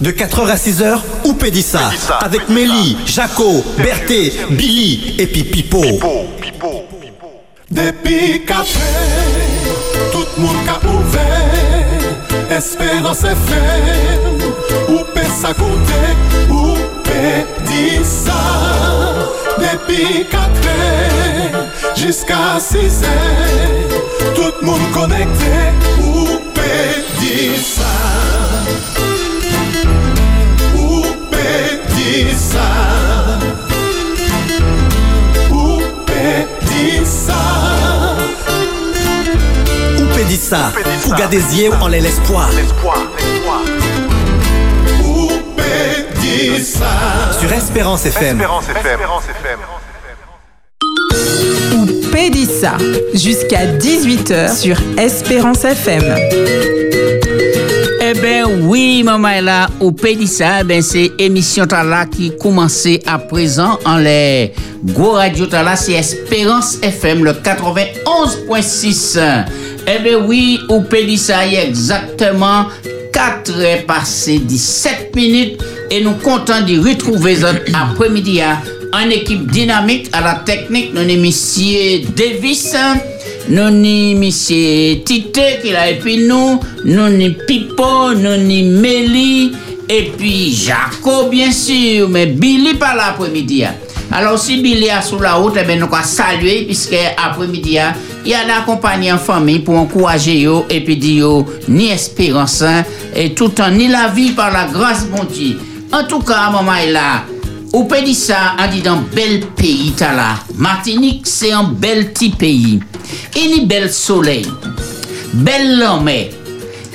De 4h à 6h, ou Pédissa, avec Mélie, Jaco, Berthé, Billy et puis Pipo. Depuis 4 tout le monde a ouvert, espérance FM, ou peut ça compter, ou Pédissa. Depuis 4 jusqu'à 6 h tout le monde connecté, ou Pédissa. Ça Ou dit ça Fouga des yeux en l'espoir Ou ça Sur Espérance FM Espérance FM Ou Pédissa Jusqu'à 18h sur Espérance FM ben oui, maman là, au Pédissa, ben c'est émission là qui commençait à présent en les gros radio là, c'est Espérance FM le 91.6. Eh ben oui, au Pédissa, il y a exactement 4 heures passées 17 minutes et nous comptons de retrouver après-midi hein, en équipe dynamique à la technique, nous monsieur Davis. Nous ni Monsieur Tite qui l'a et puis nous, nous ni Pipo, nous ni Mélie et puis Jaco bien sûr, mais Billy pas l'après-midi. Hein. Alors si Billy est sur la route, eh ben, nous allons saluer puisque après-midi, hein, il y a d'accompagner en famille pour encourager et puis dire ni espérance hein, et tout en ni la vie par la grâce bon Dieu. En tout cas, maman est là. Ou peut dire ça, on dit dans bel pays, là. Martinique, c'est un bel petit pays. Il y a bel soleil, belle l'homme,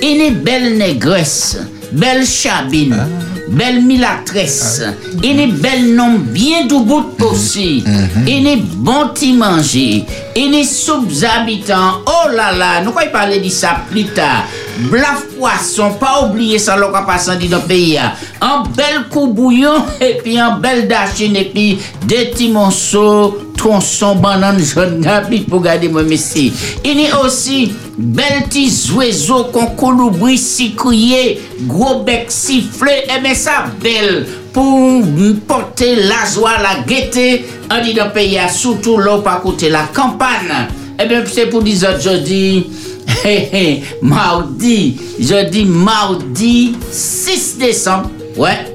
il y a belle négresse, belle chabine. Ah belle milatresse. Il est bel nom bien du bout aussi. Il est bon t'y manger. Il est sous-habitant. Oh là là, nous quoi parler de ça plus tard. Blaf poisson, pas oublier ça, l'on va passer dans le pays. Un bel coup bouillon, et puis un bel dachine, et puis des petits morceaux, tronçons, bananes, jaunes, pour garder mon messie. Il y a aussi bel petits oiseaux qu'on colibri crier, gros bec sifflé, et eh bien ça belle pour porter la joie, la gaieté, en dit dans le pays, surtout là, pas côté la campagne. Eh bien, c'est pour dire aujourd'hui, mardi, jeudi, mardi 6 décembre. Ouais.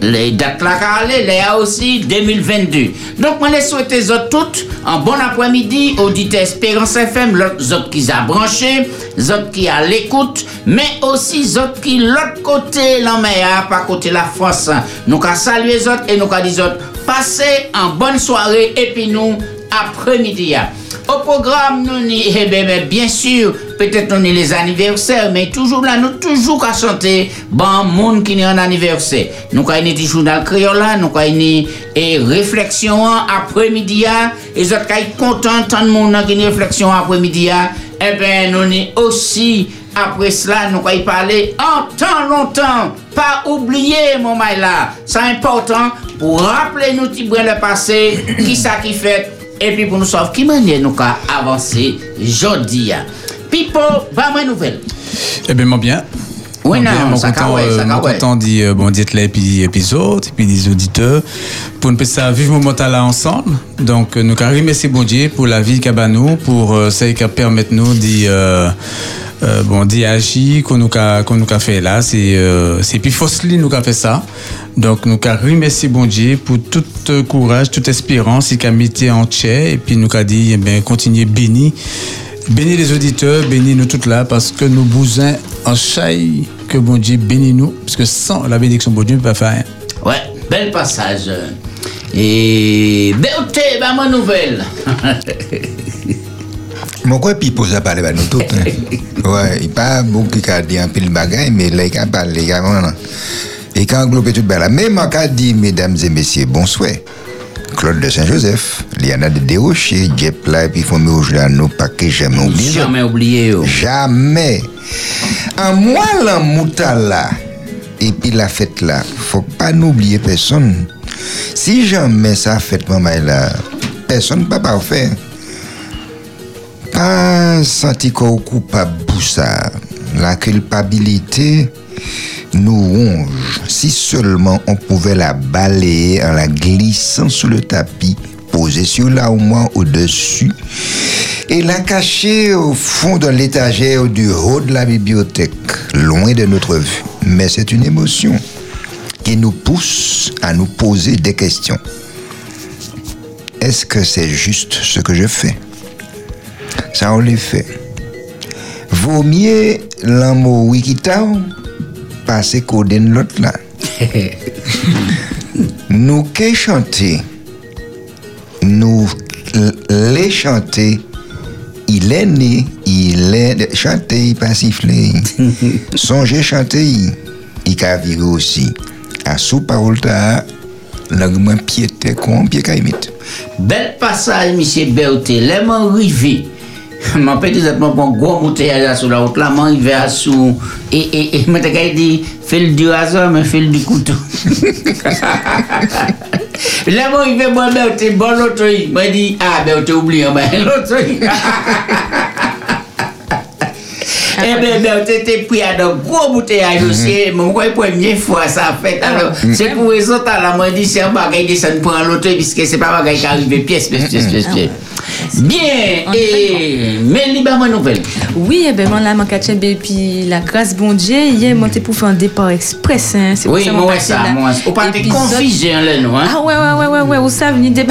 Les dates là, les a aussi 2022. Donc, moi, les souhaite autres toutes un bon après-midi, auditeurs Espérance FM, autres qui a branché, autres qui a l'écoute, mais aussi autres qui l'autre côté, la mer, pas côté la France. Nous qu'à saluer les autres et nous qu'à dire passez en bonne soirée et puis nous, après-midi. Au programme, nous, eh bien, bien sûr, peut-être nous les anniversaires, mais toujours là, nous toujours qu'à chanter, bon monde qui est en anniversaire. Nous avons une journal créole nous avons une réflexion après-midi, et êtes content tant de monde qui une réflexion après-midi, eh bien, nous aussi, après cela, nous allons parler en temps longtemps. Pas oublier, mon là. C'est important pour rappeler nous petit le passé, qui ça qui fait et puis pour nous savoir qui manière nous avancer aujourd'hui. Pipo, va moi nouvelle. Eh bien, moi bien. Oui, non, ça content, euh, mon content dit euh, bon là et puis épisode puis des auditeurs pour nous ça vivre moment là ensemble. Donc nous avons remercier bon Dieu pour la vie qu'il a nous pour euh, ce qui permet nous de euh, bon agir qu'on nous a qu'on nous a fait là c'est euh, c'est puis Fosli nous a fait ça. Donc nous avons remercier bon Dieu pour tout euh, courage toute espérance. Et qu'a mis en et puis nous a dit eh bien continuer béni béni les auditeurs béni nous toutes là parce que nous besoin en chaille que bon Dieu bénit nous. Parce que sans la bénédiction bon Dieu ne peut pas faire ouais bel passage. Et beauté ben ma nouvelle Mon quoi puis pose à parler à nous tous. Hein. ouais, il pas beaucoup qui a dit un peu de bagaille, mais là, il a parlé, il a Et quand englobé tout là. Mais moi, qui dit, mesdames et messieurs, bonsoir. Claude de Saint-Joseph, Liana de Desrochers, Jep là, et puis Fomé nous pas que jamais oublié. Jamais oublié. Jamais. En moi, la moutala, et puis la fête là, faut pas n'oublier personne. Si jamais ça fête, maman là, personne ne peut pas pas senti coupable pour ça. La culpabilité nous ronge. Si seulement on pouvait la balayer en la glissant sous le tapis, posé sur l'armoire au-dessus, et la cacher au fond de l'étagère du haut de la bibliothèque, loin de notre vue. Mais c'est une émotion qui nous pousse à nous poser des questions. Est-ce que c'est juste ce que je fais? Ça, on les fait. Vaut mieux l'amour wikitao passer coder l'autre là. nous qui chanter, nous les chanter, il est né, il est chanté, il pas sifflé. Songez chanter, il- il ka viré aussi. À sous parole ta, l'agment piété con, pied. Bel passage, monsieur Berthe. Là, père disait, mon bon gros bouteillage là sur la route là, m'en arrivé à sous. Et, et, et, moi, t'as dit, fais le du hasard, mais fais le du couteau. Là, m'en arrivé, moi, Berthe, bon l'autre, moi, dit, ah, Berthe, oublie, hein, ben, l'autre. Eh bien, ben, t'étais pris à de gros bouteillage aussi. Mon quoi, première fois, ça fait. Alors, c'est pour ça, t'as la moi, dit, c'est un bagage descend pour l'autre, puisque c'est pas un bagage qui arrive pièce, pièce, pièce, pièce, pièce. Bien, et, mais libre, moi, nouvelle. Oui, eh ben, moi, là, mon kachembe, et puis la grâce bon Dieu, hier, moi, t'es pour faire un départ express, hein. C'est Oui, ça, moi, ça, moi, faut pas confuser, hein, là, nous, hein. Ah ouais, ouais, ouais, ouais, ouais, vous savez, ni des,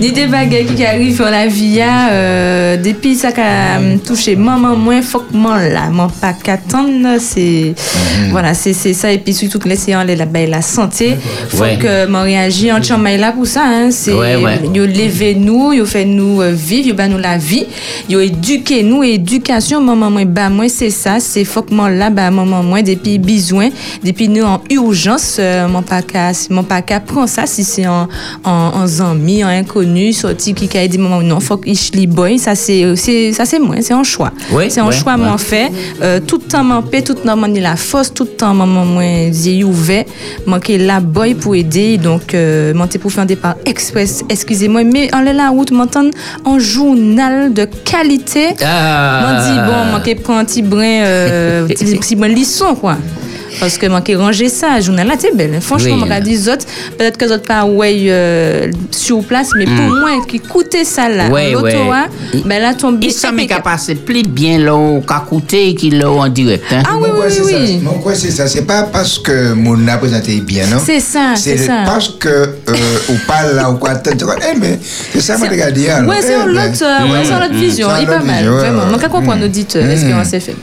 ni des bagages qui arrivent dans la vie, hein, euh, depuis ça qui a hum, touché maman, moins, faut que moi, là, mon pas qu'attendre, c'est, voilà, c'est, c'est ça, et puis surtout que laisser en la, la santé, faut Ouais. ça, hein, c'est, Ouais, ouais. yo yo euh, vivre, yo ba nous la vie, yo éduquer nous, éducation, maman, moi, bah, moi, c'est ça, c'est faut que moi, là, bah, maman, moi, depuis besoin, depuis nous en urgence, euh, mon pas qu'à, mon pas qu'à prend ça, si c'est en, en, en zami, en inconnu, sorti, qui a dit, maman, non, faut lis boy, ça, c'est, ça, c'est moi, c'est un choix. Ouais, c'est un ouais, choix, ouais. mon fait, euh, tout le temps, mon paix, tout le temps, la force, tout le temps, maman, moi, yeux ouvert, manquer la boy pour aider, donc, euh, monter pour faire un départ express, excusez-moi, mais en la route, m'entendre un journal de qualité. Ah. M'en dit, bon, manquer prendre un petit brin, euh, petit, petit brin lisson, quoi. Parce que manquer ranger ça, journal là, c'est belle. hein. Franchement, Oui. moi, regarde les autres, peut-être que les autres pas, ouais, euh, sur place, mais pour moi, qui coûtait ça là, Mm. Ouais, l'auto, ouais. hein, ben là, ton billet. semble qu'à passer plus bien, là, qu'à coûter qu'il l'a en direct, hein. Ah oui, oui, oui, ça. oui. Mon quoi, c'est ça. C'est pas parce que mon a présenté bien, non? C'est ça, c'est ça. parce que, euh, ou pas là, ou quoi, t'as dit, eh, mais c'est ça, moi, regarde, alors. Ouais, c'est Eh, ben, autre, euh, ouais, c'est un autre vision, C'est il est pas mal, vraiment. Moi, qu'à comprendre l'auditeur, Espérance FM.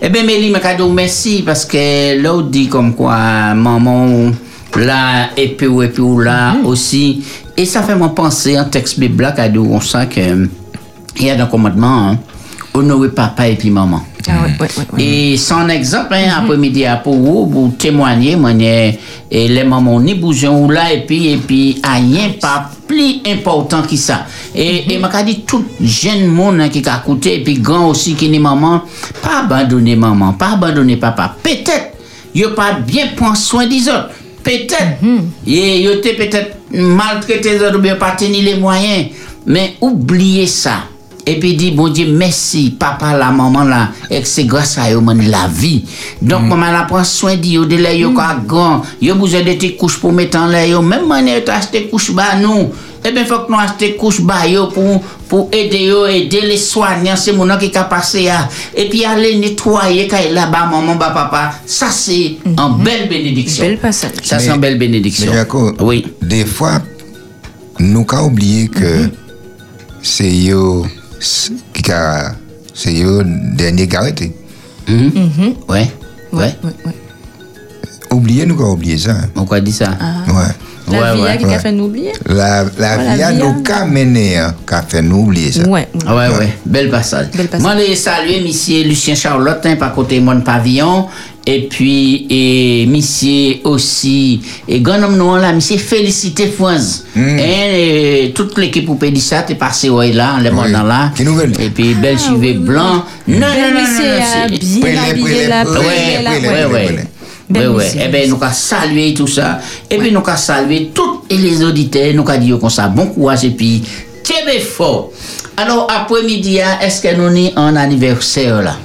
Eh bien, Mélie, merci parce que l'autre dit comme quoi maman là et puis ou et puis ou là aussi. Et ça fait moi penser un texte biblique cadeau on sent que euh, il y a un commandement hein, honorer papa et puis maman. Ah. Et son exemple, hein, après-midi, à pour vous, pour témoigner, moi, et les mamans ni bougeons ou là, et puis, et puis, rien pas plus important que ça. Et, et m'a dit tout jeune monde hein, qui a écouté, et puis grand aussi qui n'est maman, pas abandonner maman, pas abandonner papa. Peut-être, yo pas bien prendre soin des autres. Peut-être, et yo te peut-être maltraité les autres, ou bien pas tenu les moyens. Mais oubliez ça. Et puis dit, bon Dieu, merci, papa, la maman, là, et que c'est grâce à eux, man, la vie. Donc, maman, la prend soin de yo, de là, yo, quoi, grand, yo, besoin de tes couches pour mettre en l'air, yo, même manière, tu acheté couches bas, nous. Eh bien, faut que nous acheter couches bas, yo, pour, pour aider yo, aider les soignants, c'est mon nom qui a passé, là. Et puis, aller nettoyer, quand il là-bas, maman, bah, papa, ça, c'est une belle bénédiction. Bel passage. Ça, c'est Mais- une belle bénédiction. Mais Jaco, Oui. des fois, nous avons oublié que c'est yo qui a c'est yo dernier qui a arrêté. Mhm. Ouais. Ouais. Ouais, ouais. Oubliez, nous avons oublié ça. hein? On quoi dit ça? Ouais. La Ouais, vie ouais, a qui ouais. a fait nous oublier? La, vie a a- nous qu'a mené, hein, qu'a fait nous oublier ça. Ouais. ouais. Ah ouais, ouais, bel passage. Bel passage. Moi, je salue monsieur Lucien Charlotte, hein, par côté mon pavillon. Et puis, et monsieur aussi, et grand homme noir là, monsieur Félicité Fouaz. Mm. Et, toute l'équipe pour Pédissa, t'es passé ouais là, les Oui. dans là. Qui nouvelle? Et puis, belle Ah, oui. blanc. Non, non, non, non, bien habillé là, Ouais, ouais, ouais. ouais. musique. Eh ben, nous avons salué tout ça. Et puis, nous avons salué tous les auditeurs. Nous avons dit comme ça, bon courage et puis, tiens fort. Alors, après-midi, hein, est-ce que nous avons un anniversaire là?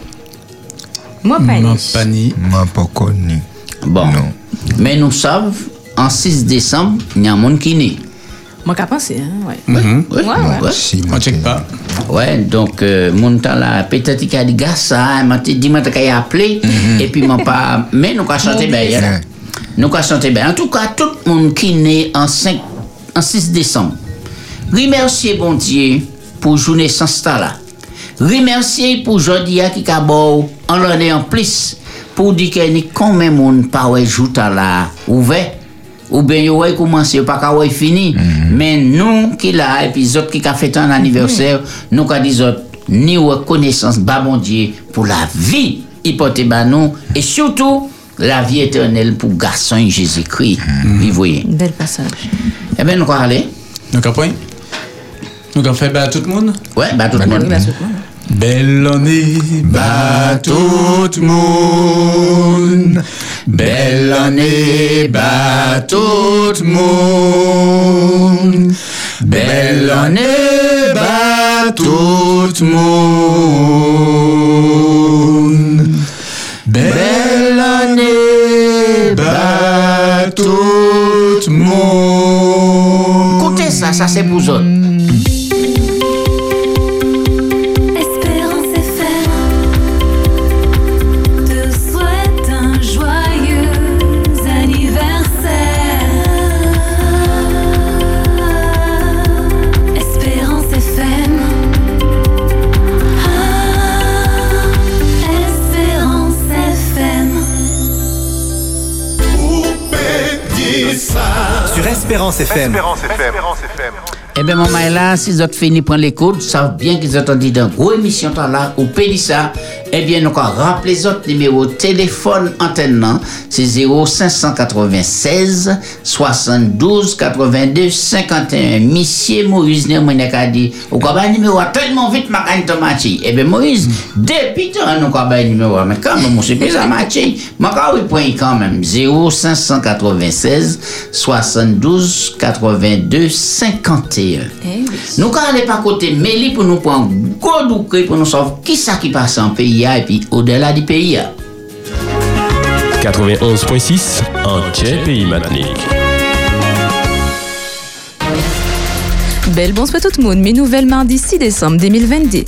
Moi, pas Moi, ni. pas ni. Moi, pas connu. Bon. Non. Mais nous savons, en 6 décembre, il y a un monde qui né. Moi, qu'à penser, hein, ouais. Mhm. Ouais, Ouais, ouais. ouais. Si, On check pas. Ouais, donc, euh, mon temps là, peut-être qu'il a dit, gars, ça, m'a dit, m'a appelé, et puis m'a pas, mais nous avons chanté bien, hein. Nous avons chanté bien. En tout cas, tout le monde qui né en 5, en 6 décembre, remerciez bon Dieu pour journée sans ça là. Remerciez pour aujourd'hui qui a beau, en l'année en plus, pour dire qu'il y a combien de monde pas jour là ouvert. Ou bien yo ouais commencé pas qu'à ouais fini. Mais nous qui là autres qui a fait un anniversaire, nous qui dit autres ni reconnaissance bah bon Dieu pour la vie porte bah nous et surtout la vie éternelle pour garçon Jésus-Christ. Vous voyez. Bel passage. Eh bien nous allons aller. Donc après, nous avons fait bah, tout le monde? Ouais, bah tout le monde. Oui, bah, tout le monde. Belle année, bah tout le monde. Belle année, bah tout le monde. Belle année, bah tout le monde. Belle année, bah tout monde. Écoutez ça, ça c'est pour Espérance FM. Eh bien, maman là, si vous avez fini prendre l'écoute, savent bien qu'ils ont dit dans gros émission là, ou Pélissa, eh bien, nous allons rappeler les autres numéros téléphone antenne, c'est 0596 72 82 51. Monsieur Moïse, ne m'en a dit, ou quoi, ben, numéro tellement vite, ma gagne. Eh bien, Moïse, depuis temps, nous avons numéro, mais quand même, c'est plus à matcher, ma oui, point quand même, 0596 72 82 51. Eh oui. Nous quand aller pas côté Méli pour nous prendre gros doucré pour nous savoir qui ça qui passe en pays et puis au-delà du pays. 91.6 en Tchè Pays Matnik. Belle bonsoir tout le monde. Mes nouvelles mardi 6 décembre 2022.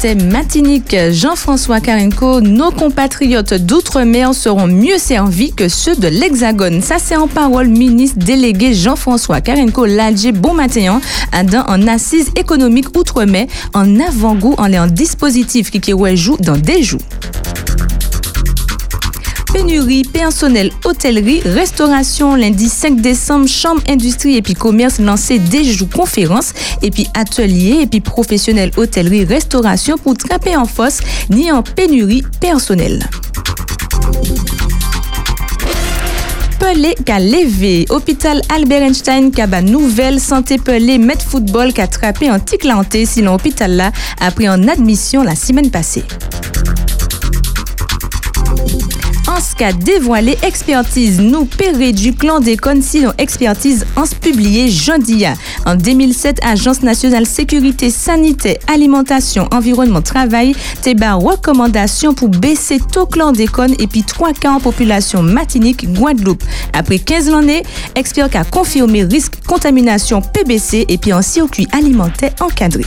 Thème matinique, Jean-François Carenco, nos compatriotes d'outre-mer seront mieux servis que ceux de l'Hexagone. Ça, c'est en parole ministre délégué Jean-François Carenco Ladje bon matin dans en assise économique outre-mer en avant-goût en les dispositif qui qui joue dans des jours. Pénurie, personnel, hôtellerie, restauration, lundi 5 décembre, chambre, industrie et puis commerce lancé des jours conférences et puis ateliers et puis professionnel, hôtellerie, restauration pour trapper en fosse ni en pénurie personnelle. Pelé qu'a levé. Hôpital Albert Einstein qui a ba nouvelle santé Pelé met football qui a trappé un ticlanté sinon hôpital là a pris en admission la semaine passée. Anska dévoilé expertise nous péré du clan des sinon expertise en publié Jandia. En 2007, Agence nationale sécurité sanitaire, alimentation, environnement, travail, téba recommandation pour baisser taux clandécon et puis trois cas en population matinique Guadeloupe. Après 15 années, expert a confirmé risque contamination PBC et puis en circuit alimentaire encadré.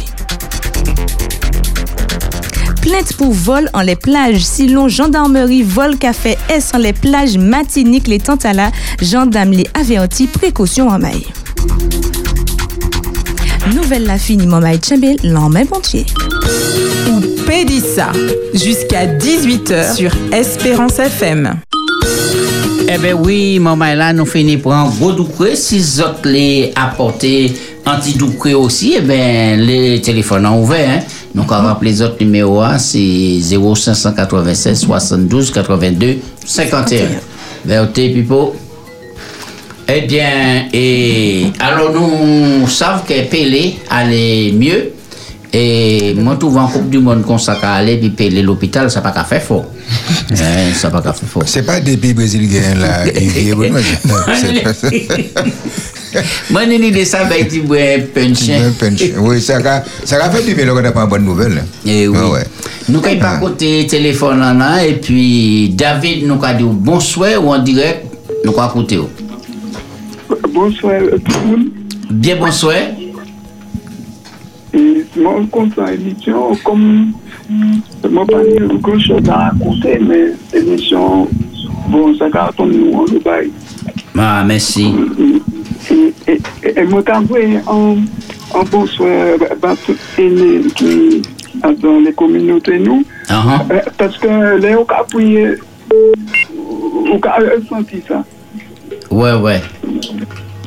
Plainte pour vol en les plages. Silon, gendarmerie, vol café S en les plages matiniques, les Tantala, gendarme les avertis, précaution en maille. Nouvelle la fini, maman Tchembel, l'en pontier. Ou Pédissa, jusqu'à 18h sur Espérance FM. Eh bien oui, maman est là, nous finissons pour un gros doucré. Si les autres les apporter anti-doucré aussi, eh bien les téléphones sont ouverts. Hein. Donc on rappelle les autres numéros, c'est 0596 72 82 51. Verté Pipo. Eh bien, et alors nous savons que Pelé allait mieux. Et moi, tout en Coupe du Monde qu'on s'est aller, puis Pelé l'hôpital, ça n'a pas qu'à faire fort. Eh, ça n'a pas qu'à faire fort. C'est pas depuis Brésil gagne là. bon, une idée, ça va être un punch. Un punch. Oui, ça a, ça a fait du bien, là, on a pas une bonne nouvelle. hein. Eh oui. Ah quand pas côté téléphone, là, là, et puis David, nous, a dit bonsoir ou en direct, nous, a côté. Bonsoir euh, tout le monde. Bien, bonsoir. Et mon content émission, comme je n'ai pas eu grand chose à raconter, mais l'émission, bon, ça cartonne nous en Dubaï. Ah, merci. Et, et, et, et moi, un, un bonsoir à tout aîné qui est dans les communautés, nous. Ah, Euh, Parce que là, on a prié, on a senti ça. Ouais, ouais.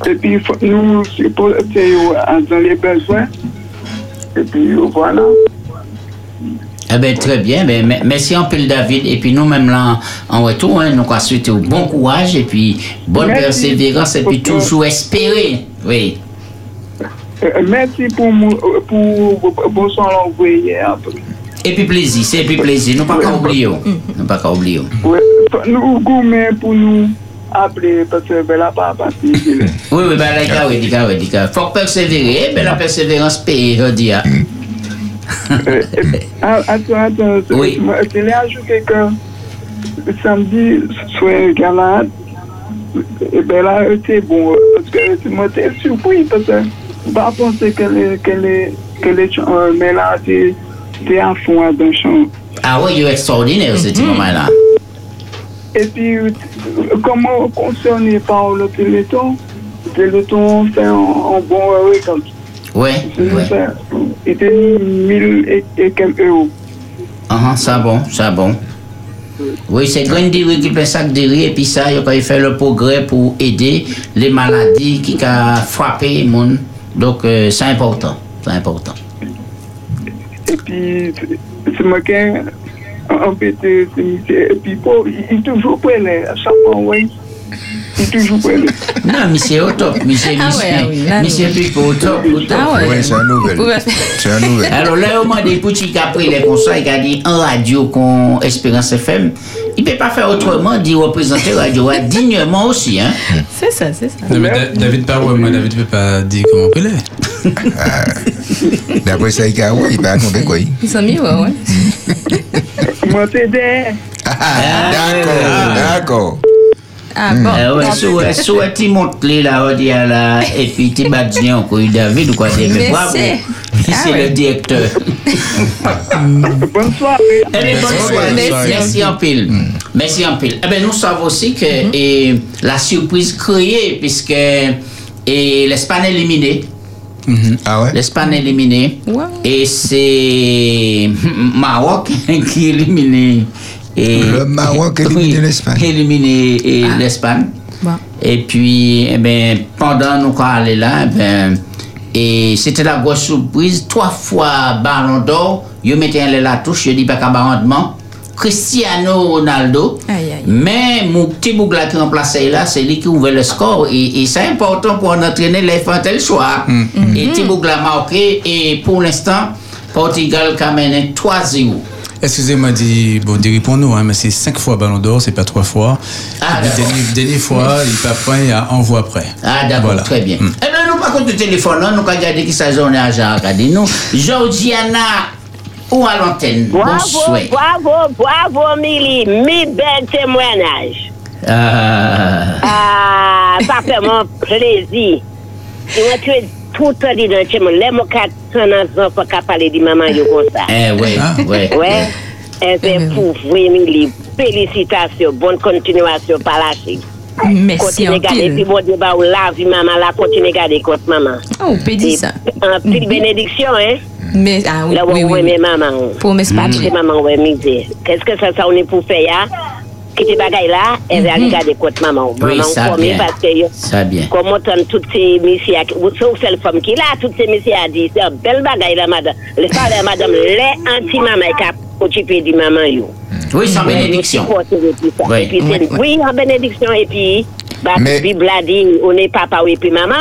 Et puis, nous, c'est pour c'est, euh, dans les besoins. Et puis, voilà. Eh ben, très bien. Ben, me- merci un peu, David. Et puis, nous-mêmes, là, en retour, hein, nous, on souhaité bon courage et puis bonne Merci. persévérance et puis toujours espérer. Oui. Euh, merci pour, euh, pour, pour bonsoir envoyé après. Et puis, plaisir. C'est puis plaisir. Nous, pas qu'à oublier. Nous, pas qu'à oublier. Ouais, nous, gourmet pour nous appeler parce que là, pas parti. Oui, oui, ben, là, il faut persévérer. Ben, la persévérance paye, je dis. Ah, Attends, attends. Oui. Je l'ai ajouté que samedi, soir galade. Et ben là, c'est bon. Parce que moi, j'étais surpris parce que je pas pensé que les, que les, que les euh, mais là, c'est c'est à fond à d'un chant. Ah oui, il est extraordinaire, ce petit moment-là. Et puis, euh, comment concerné par le téléthon, le téléthon fait un, un bon récolte. Ouais, ouais. Il était 1000 et, quelques euros. Ah, ah, ça bon, ça bon. Oui, c'est Green Dairy qui fait sac de riz et puis ça, il a fait le progrès pour aider les maladies qui ont frappé le monde. Donc, euh, c'est important, c'est important. Et puis, c'est- c'est moi qui ai embêté ce monsieur. Et puis, il toujours prêt, à chaque fois, oui. Non, monsieur au top, monsieur, Ah monsieur, ouais, ah Pipo au top, au top. Ah ouais. Oui, c'est une nouvelle. Ouais. C'est une nouvelle. Alors là, au moins des petits qui a pris les conseils, qui a dit en radio qu'on Espérance FM, il ne peut pas faire autrement, d'y représenter radio hein, dignement aussi. Hein. C'est ça, c'est ça. Non, mais Da- David pas, moi, David ne peut pas dire comment il est. D'après ça, il a ouais, il va raconter quoi. il- Ils sont mis, ouais, ouais. Moi, c'est des. Ah, D'accord, d'accord. Ah bon. Euh, ouais, soit, soit tu montes les là, on dit à la, et puis tu bats bien encore David ou bravo. c'est- le directeur. Bonne soirée. Eh bien, bonne soirée. Merci. Merci en pile. Merci en pile. Eh bien, nous savons aussi que et, la surprise créée, puisque et l'Espagne est éliminée. Ah ouais? L'Espagne est éliminée. Ouais. Et c'est Maroc qui est éliminé. Et, Le Maroc élimine l'Espagne. Éliminé et l'Espagne. Et puis, eh ben, pendant nous quand aller là, eh ben, et c'était la grosse surprise. Trois fois Ballon d'Or, je mettais la touche, je dis pas qu'à rendement. Cristiano Ronaldo. Aïe, aïe. Mais mon petit bougla qui remplaçait là, c'est lui qui ouvrait le score. Et, et c'est important pour un entraîneur les faire tel choix. Et petit bougla marqué. Et pour l'instant, Portugal a mené 3-0. Excusez-moi, dit, bon, dit pour nous, hein, mais c'est cinq fois Ballon d'Or, c'est pas trois fois. Ah, d'accord. dernière, dernière fois, il pas prêt, il y a envoi après. Ah, d'accord, Voilà. très bien. Mm. Eh bien, nous, par contre, le téléphone, là, nous, quand regardé qui sa journée à Jean, nous. Georgiana, ou à l'antenne. Bravo, Bonsoir. bravo, bravo, Mili. Mi bel témoignage. Ah, Ah, ça fait mon plaisir. Et moi, tu es tout le temps dit dans le chemin. Les mots qui sont pas qu'à parler de maman, yo comme ça. eh, ouais, Ah. ouais. Ouais. Et c'est pour vrai, Mili. Félicitations. Bonne continuation par la suite. Merci Continue en à garder. Puis pile. bon débat ou la vie, maman, là, continue à garder contre maman. Oh, pédit Et ça. En petite bénédiction, hein. Mais, ah oui, C'est spatchs. maman ouais misère. Qu'est-ce que ça, ça on est pour faire là? Qui te bagaille là, elle va aller garder contre maman. Oui, Maman ça comme bien. parce que yo, Ça bien. comme on entend toutes ces messieurs, sauf celle femme qui là, toutes ces messieurs a dit, c'est un bel bagaille là, madame. Le frère de madame, les anti-maman qui a occupé du maman yo. Oui, sans bénédiction. Oui. Et puis, c'est- oui, en bénédiction, et puis, bah, Mais- Bible a dit, on est papa et puis maman.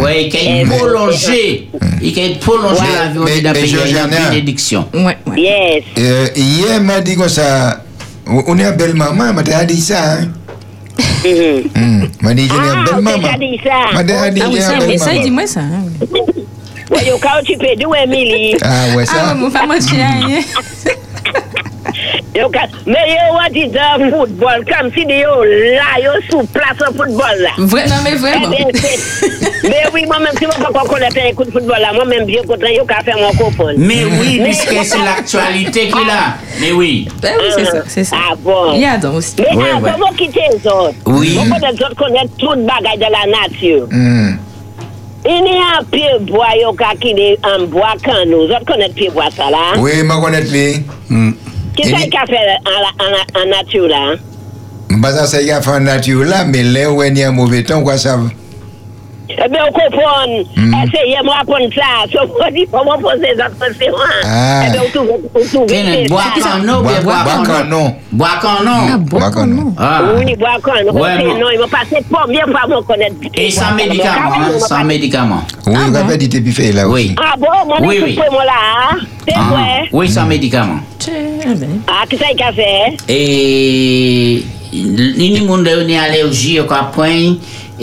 Oui, mais- prolongé. Il ait prolongé Ouais. la vie, on Mais- dit d'appeler mais une Georgiana- bénédiction. Ouais, ouais. Yes. Euh, hier, m'a dit comme ça, on on est à belle maman, m'a dit ça. Hein? Hmm. M'a dit, j'ai Ah, une belle on t'a maman. dit ça. M'a dit, Ah j'ai oui, ça, une oui, belle ça, maman. dis-moi ça. hein. Ouais, yo, quand tu peux Emily. Ah ouais, Ah, ça. ouais, mon femme, je hein. Yo, ka- Mais yo, dit de football, comme si de yo là, yo sous place au football là. Vrai, non, mais vraiment. Eh Mais oui, moi-même, si je ne pas connaître un coup de football là, moi-même, bien content, yo, qu'à faire mon copain. Mais oui, puisque c'est l'actualité qu'il a. Mais oui. Oui, c'est ça, c'est ça. Ah bon. Il y a Adam aussi. Mais Ouais, ah, ouais. comment quitter les autres Oui. Beaucoup des autres connaissent tout de la nature. Hmm. Il y a un pied bois, yo, ka qui est en bois quand nous. Vous autres connaissez pied bois ça là? Oui, connaître lui. Qui Il ça est- qui a fait en, la- en, la- en nature là? M'pas ça, y a fait en nature là, mais là où il y a un mauvais temps, quoi ça? Eh bien, on comprend. Essayez-moi apprendre ça. Sauf qu'on dit, comment poser les autres questions? hein? Ah. Eh bien, on trouve, on trouve. Quel bois canon, bien bois Bois canon. canon. Bois canon. Bois canon. Ah. Oui, bois quand Ouais, non. bon. Non, il m'a passé pas bien pour me connaître. Et sans médicaments, hein, sans médicaments. Oui, il va pas dit t'es fait là Oui. Ah bon, moi, Oui, je oui. suis moi là. hein? C'est Ah, vrai. Oui, sans médicaments. Ah, qui ça il a fait?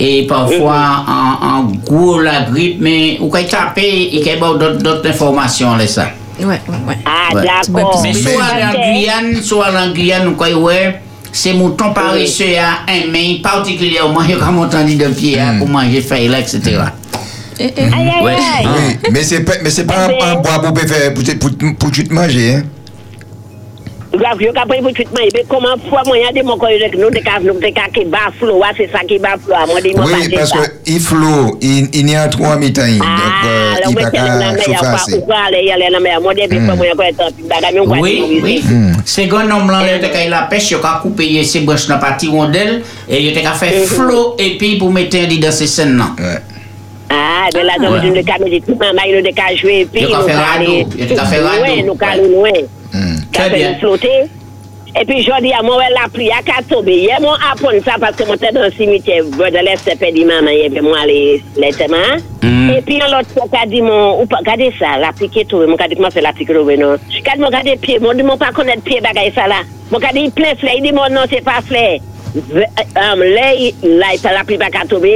Et et parfois en, en gros la grippe, mais ou quand taper, il y a d'autres d'autres informations là ça. Ouais, ouais, ouais. Ah, Ouais. d'accord. Mais soit en Guyane, soit en Guyane, ou quoi, ouais, ces moutons paresseux à un main, particulièrement, il y a de pied hein, pour manger feuilles là, etc. Aïe, aïe, Ouais. aïe. Oui, mais c'est pas, mais c'est pas un, un bois pour faire pour, pour, pour tu te manger, hein. Grave, yo ka pris pour tout manger. Mais comment fois moi, il y a des mots que nous, des cas, nous, des cas qui bat flot, ah, c'est ça qui bat flot. Moi, dis, moi, Oui, parce que il flot, il, il y a trois mi-temps, donc euh, Ah, il là, va ouais, c'est la pas mer, chauffer il y a assez. pas- ou dans la mer. Moi, depuis fois, moi, il y a quoi, tant pis, bagage, mais on va Oui, dire, oui. C'est quand on blanc, il y a la pêche, il y a coupé ses branches dans la partie rondelle, et il y a fait flot, et puis pour mettre un dit dans ces scènes là. Ah, ben là, dans Ouais. le cas, nous, tout maman, il nous a jouer, puis Il y a nous qu'à faire aller- radeau, il y a qu'à faire radeau. loin, nous aller Kabe yon flote. E pi jodi a mwen wè mm. la pli a katobe. Ye mwen apon sa paske mwen te dan simitye vè de lè sepe di maman ye vè mwen lè le teman. Mm. E pi yon lot se ka di mwen, ou pa kade sa la pike touwe, mwen kade kman se la pike touwe nou. Kade mwen kade pie, mwen di mwen pa konet pie bagay sa la. Mwen kade yi ple fle, yi di mwen non se pa fle. Ve, um, le yi la yi pa la pli pa katobe.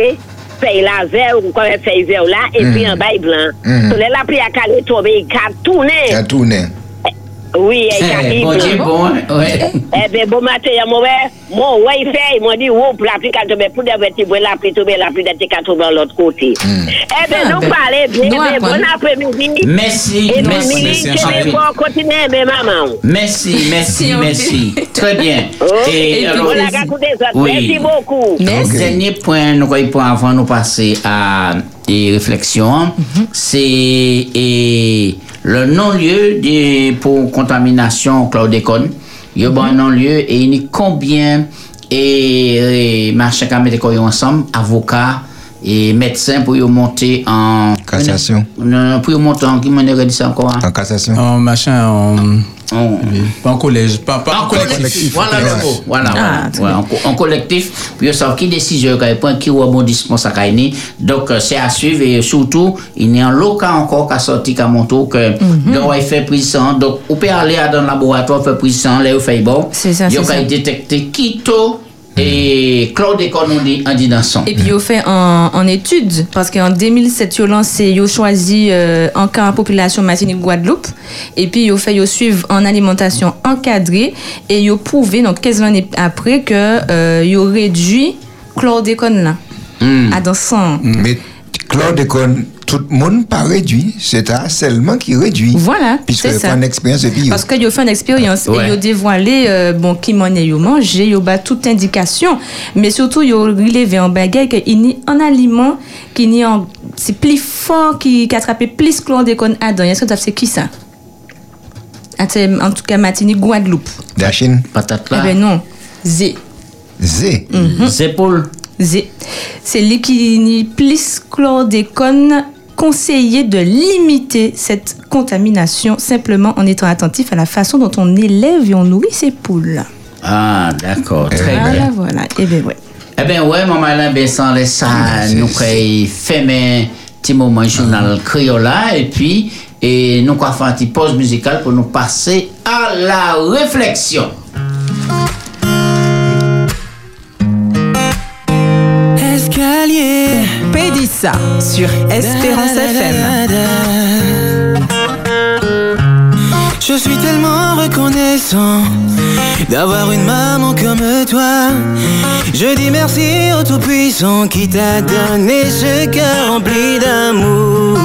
fey la ver ou kon fey ver ou la, epi mm. an bay blan. Mm -hmm. So le la pli akal e tobe, ka toune. Ka toune. Oui, il a Eh, Bon Dieu, bon, ouais. eh bien, bon matin, moi, ouais, moi, ouais, il fait, il m'a dit, oup, la pluie qui tombe, pour des vertébrés, la pluie tombe, la pluie d'être qui tombe de l'autre côté. Eh bien, Ah, nous ben, parlons bien, bien, bon après-midi. Merci, merci, merci, tu continuer, mais maman. Merci, merci, merci. Très bien. Oh, Et alors. Merci beaucoup. Merci. Dernier point, nous croyons pas avant nous passer à des réflexions, c'est et, le non-lieu pour contamination chlordécone. Il y a un non-lieu et il y a combien et, et machin qui ensemble, avocats et médecins pour y monter en Cassation. Non, pour y monter en qui encore hein? En cassation. En machin, en, En- pas en collège, pas, pas en collectif. Voilà le mot. Voilà, Ah, voilà. Ouais, en, co- en collectif, puis on sait qui décision, qui point, qui rebondissement ça a été. Donc, euh, c'est à suivre et surtout, il y a cas encore qui a sorti, qui a montré que, Mhm. fait prise sang. Donc, on peut aller dans le laboratoire, faire prise sang, là, on fait bon. C'est ça, Il y a keto et chlordécone, on dit, en dit dans son. Et puis, ils ont fait en, en étude, parce qu'en 2007, ils ont lancé, ils ont choisi euh, en cas en population Martinique Guadeloupe. Et puis, ils ont fait, ils ont suivre en alimentation encadrée. Et ils ont prouvé, donc 15 années après, que euh, ils ont réduit chlordécone là. Hmm. À dans 100. Mais chlordécone, tout le monde pas réduit. C'est un seulement qui réduit. Voilà, Puisque c'est ça. une expérience et puis. Parce qu'ils ont fait une expérience Ouais. et ont dévoilé euh, bon, qui m'en est mangé, ils ont bat toute indication. Mais surtout, ont relevé en bagaille qu'il y a un aliment qui n'y en- c'est plus fort, qui, qui attrape plus chlordécone à dedans. Est-ce que tu sais qui ça? Ah, c'est, En tout cas, Martinique, Guadeloupe. Dachine, Patate Eh là. ben non, Zé. Z. C'est pour le- Zé. C'est lui qui n'y plus chlordécone conseillé de limiter cette contamination simplement en étant attentif à la façon dont on élève et on nourrit ses poules. Ah, d'accord, très Voilà, bien. voilà. Eh bien, ouais. Eh bien, ouais, mon malin, ben, sans laisser ça, c'est- nous créons fait un petit moment journal créole là, et puis, et nous allons faire une petite pause musicale pour nous passer à la réflexion. Sur Espérance FM. Je suis tellement reconnaissant d'avoir une maman comme toi. Je dis merci au Tout-Puissant qui t'a donné ce cœur rempli d'amour.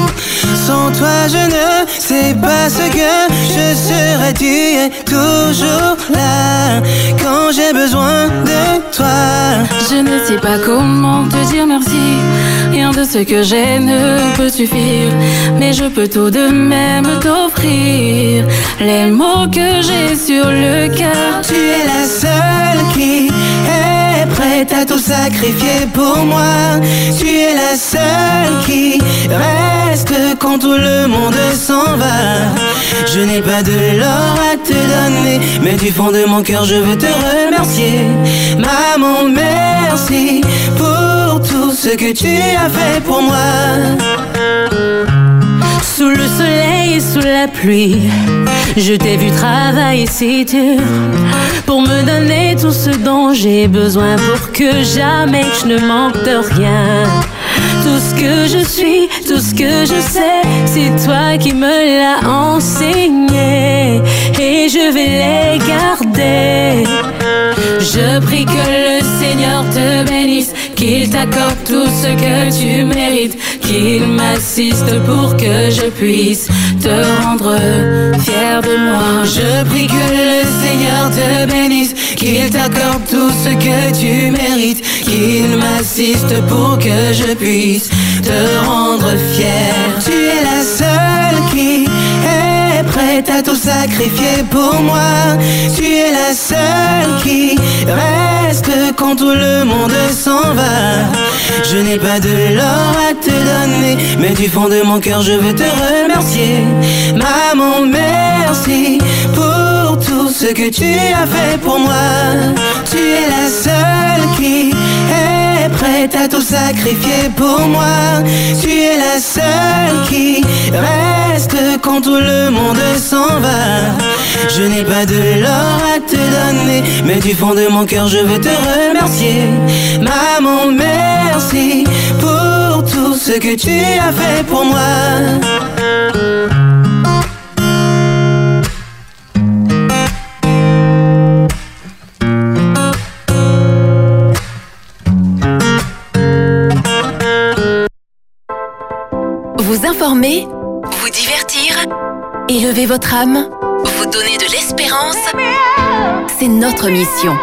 Sans toi, je ne sais pas ce que je serais. Tu es toujours là quand j'ai besoin de toi. Je ne sais pas comment te dire merci. Rien de ce que j'ai ne peut suffire. Mais je peux tout de même t'offrir les mots que j'ai sur le cœur. Tu es la seule qui est prête à tout sacrifier pour moi. Tu es la seule qui reste quand tout le monde s'en va. Je n'ai pas de l'or à te donner, mais du fond de mon cœur je veux te remercier. Maman, merci pour tout ce que tu as fait pour moi. Sous le soleil et sous la pluie, je t'ai vu travailler si dur pour me donner tout ce dont j'ai besoin pour que jamais je ne manque de rien. Tout ce que je suis, tout ce que je sais, c'est toi qui me l'as enseigné et je vais les garder. Je prie que le Seigneur te bénisse, qu'il t'accorde tout ce que tu mérites, qu'il m'assiste pour que je puisse te rendre fier de moi. Je prie que le Seigneur te bénisse, qu'il t'accorde tout ce que tu mérites, qu'il m'assiste pour que je puisse te rendre fier. Tout sacrifier pour moi. Tu es la seule qui reste quand tout le monde s'en va. Je n'ai pas de l'or à te donner, mais du fond de mon cœur je veux te remercier. Maman, merci pour ce que tu as fait pour moi. Tu es la seule qui est prête à tout sacrifier pour moi. Tu es la seule qui reste quand tout le monde s'en va. Je n'ai pas de l'or à te donner, mais du fond de mon cœur je veux te remercier. Maman, merci pour tout ce que tu as fait pour moi. Vous divertir, élever votre âme, vous donner de l'espérance. C'est notre mission.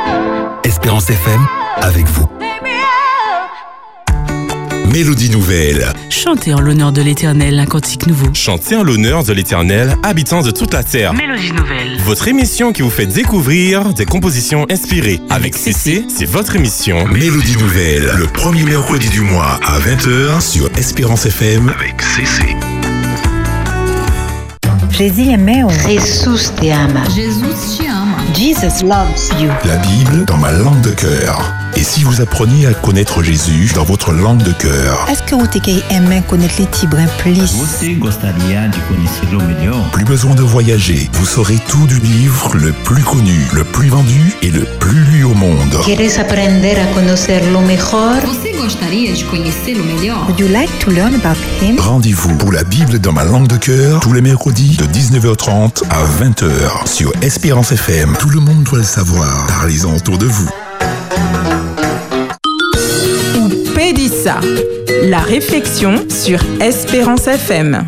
Espérance FM, avec vous. Mélodie nouvelle. Chantez en l'honneur de l'Éternel un cantique nouveau. Chantez en l'honneur de l'Éternel, habitants de toute la terre. Mélodie nouvelle. Votre émission qui vous fait découvrir des compositions inspirées. Avec CC, c'est votre émission. Mélodie nouvelle, le premier mercredi du mois à 20h sur Espérance FM avec CC. Jésus aimait Jesus te ama. Jesus te ama. Jesus loves you. La Bible dans ma langue de cœur. Et si vous appreniez à connaître Jésus dans votre langue de cœur Est-ce que vous aimé connaître les tibres plus? Plus besoin de voyager. Vous saurez tout du livre le plus connu, le plus vendu et le plus lu au monde. Would you like to learn about him? Rendez-vous pour la Bible dans ma langue de cœur tous les mercredis de 19h30 à 20h sur Espérance FM. Tout le monde doit le savoir. Parlez-en autour de vous. Pédissa, la réflexion sur Espérance FM.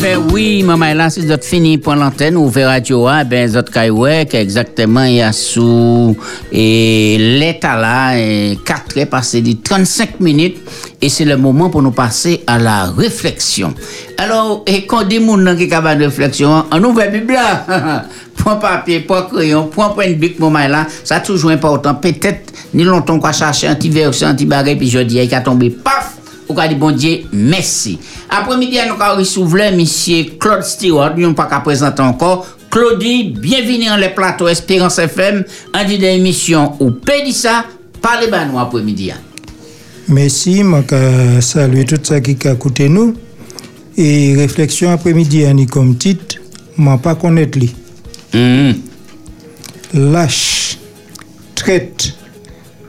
Ben oui, maman, là, c'est d'autres fini pour l'antenne, ouvert radio, eh ben, d'autres kaiwek, exactement, il y a sous, et l'état là, et 4 est passé de 35 minutes, et c'est le moment pour nous passer à la réflexion. Alors, et quand des gens qui ont une réflexion, on ouvre la Bible point papier, point crayon, point point de bic, maman, là, ça toujours important. Peut-être, ni longtemps qu'on chercher un petit verset, un petit bagage, puis je dis, il a tombé, paf! Ou ka di bon Dieu, merci. Après-midi, nous avons reçu monsieur Claude Stewart, nous pas qu'à présenter encore. Claudie, bienvenue dans les plateaux Espérance FM, en dit d'émission ou Pédissa, parlez ben nous après-midi. Merci, je salue tout ça qui a écouté nous. Et réflexion après-midi, ni comme titre, je pas connaître lui. Mm. Lâche, traite,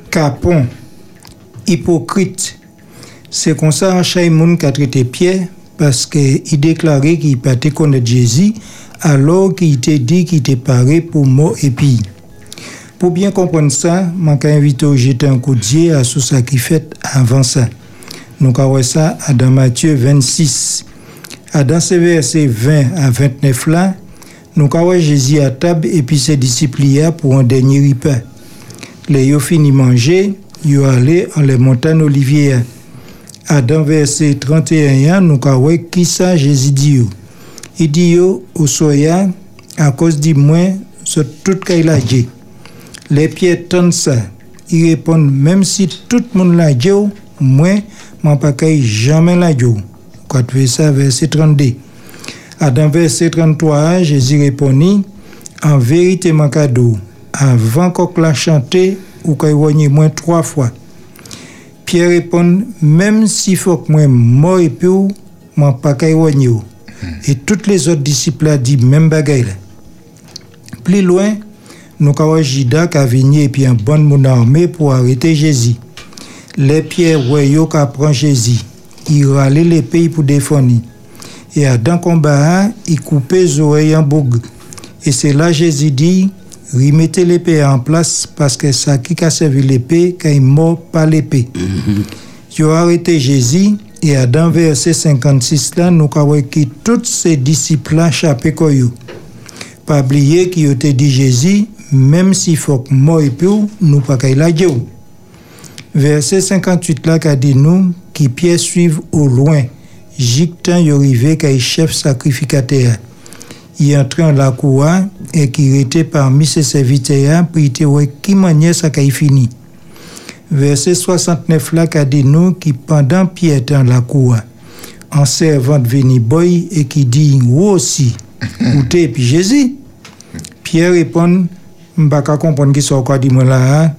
capon, hypocrite C'est comme ça, monde qui a traité Pierre, parce qu'il déclarait qu'il te connaître Jésus, alors qu'il était dit qu'il était paré pour mort et puis. Pour bien comprendre ça, je invite à jeter un coup d'œil à ce qui fait avant ça. Nous avons ça dans Matthieu 26. À dans ces versets 20 à 29 là, nous avons Jésus à table et puis ses disciples pour un dernier repas. Les yo fini manger, yo allé en les montagnes olivières. À dans verset 31, nous avons qui ça Jésus dit. Il dit au soya à cause du moins sur tout qu'il a dit. Les pieds tendent ça. Ils répondent même si tout le monde l'a dit, moi, mon pas jamais l'a dit. Quand tu fais ça, verset 32. À dans verset 33, Jésus répondit, en vérité, mon cadeau, avant qu'on l'a chanté, ou y moins trois fois. Pierre répond, même s'il faut que moi mort et puis, mon pas Et tous les autres disciples ont dit même bagaille. Plus loin, nous avons Jida qui a venu et puis un bon monde armé pour arrêter Jésus. Les pierres voyons qui Jésus. Il râlait les pays pour défendre. Et à dans combat, il coupait les oreilles en bougue. Et c'est là Jésus dit, remettez l'épée en place parce que ça qui a servi l'épée, quand il mort par l'épée. Ils ont arrêté Jésus et à dans verset 56 là, nous avons que tous ces disciples-là chapé koyo. Pas oublier qu'il a dit Jésus, même s'il faut que moi et puis nous pas qu'il a dit. Verset 58 là qu'a dit nous qui Pierre suivent au loin. Jictan y arrivé chef sacrificateur. Il entré en la cour et qui était parmi ses serviteurs pour ouais qui manière ça qu'il fini. Verset 69 là qu'a dit nous qui pendant Pierre était en la cour en servant de venir boy et qui dit aussi ou t'es puis Jésus. Pierre répond m'pas comprendre qui soit quoi dit moi là. hein.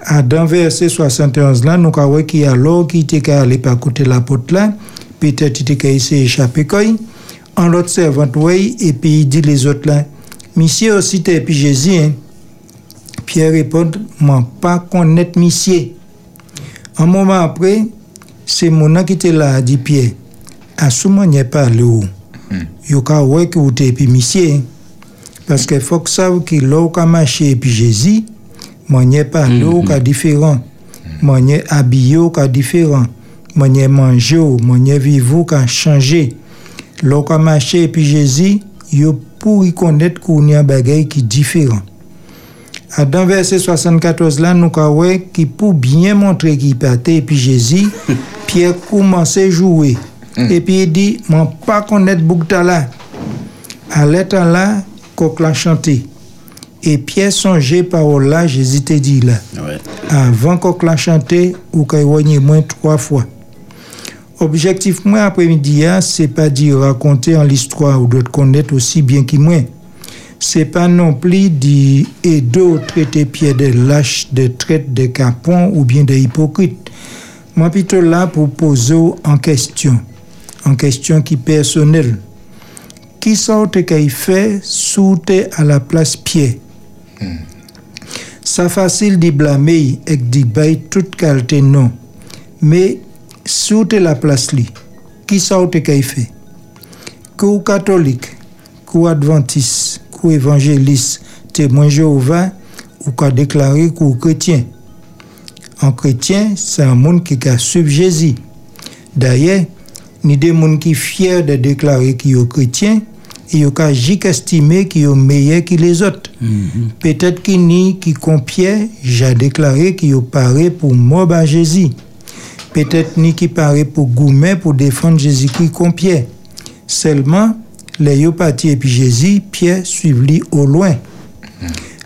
À dans verset 71 là, nous avons qui alors qui était aller par côté la porte là, peut-être il était qu'à essayer En l'autre servant ouais et puis il dit les autres là, monsieur aussi t'es puis Jésus hein. Pierre répond, m'en pas connaître monsieur. Un moment après, c'est mon qui était là, dit Pierre. À ce moment, il n'y a pas le haut. Yo ka ouais que vous t'es puis hein. Parce que faut que ça que l'eau ka marché et puis Jésus, moi n'y pas l'eau ka différent. Moi n'y habillé ka différent. Moi n'y mangé, moi n'y vivre ka changé. Lò kwa mache epi jezi, yo pou ikonet koun ya bagay ki diferan. A dan verse 74 lan nou ka we ki pou byen montre ki pate epi jezi, pi e koumanse jowe. Hmm. Epi e di, man pa konet bouk ta la. A letan la, kok la chante. Epi e sonje pa ou la, jezi te di la. Ouais. Avan kok la chante, ou ka ywanyi mwen 3 fwa. Objectif moi après-midi, hein, c'est pas dire raconter en l'histoire ou te connaître aussi bien que moi. C'est pas non plus dire aider traiter Pierre de lâche, de traite, de capon ou bien de hypocrite. Moi plutôt là pour poser en question, en question qui personnelle. Qui sorte qu'il fait sous à la place Pierre? Ça facile de blâmer et de bailler toute qualité non. Sous la place li, qui sorte qu'il fait? Que ou catholique, que ou adventiste, que ou évangéliste, témoin Jéhovah, ou qu'a déclaré que ou chrétien. En chrétien, c'est un monde qui a suivi Jésus. D'ailleurs, ni des gens qui fiers de déclarer qu'ils sont chrétiens, et ils ont estimé qu'ils sont meilleurs que les autres. Peut-être qu'il ni qui compient, j'ai déclaré qu'ils ont paré pour à Jésus. Peut-être ni qui paré pour goumer pour défendre Jésus-Christ comme Pierre. Seulement, les yo parti et puis Jésus, Pierre suivent lui au loin.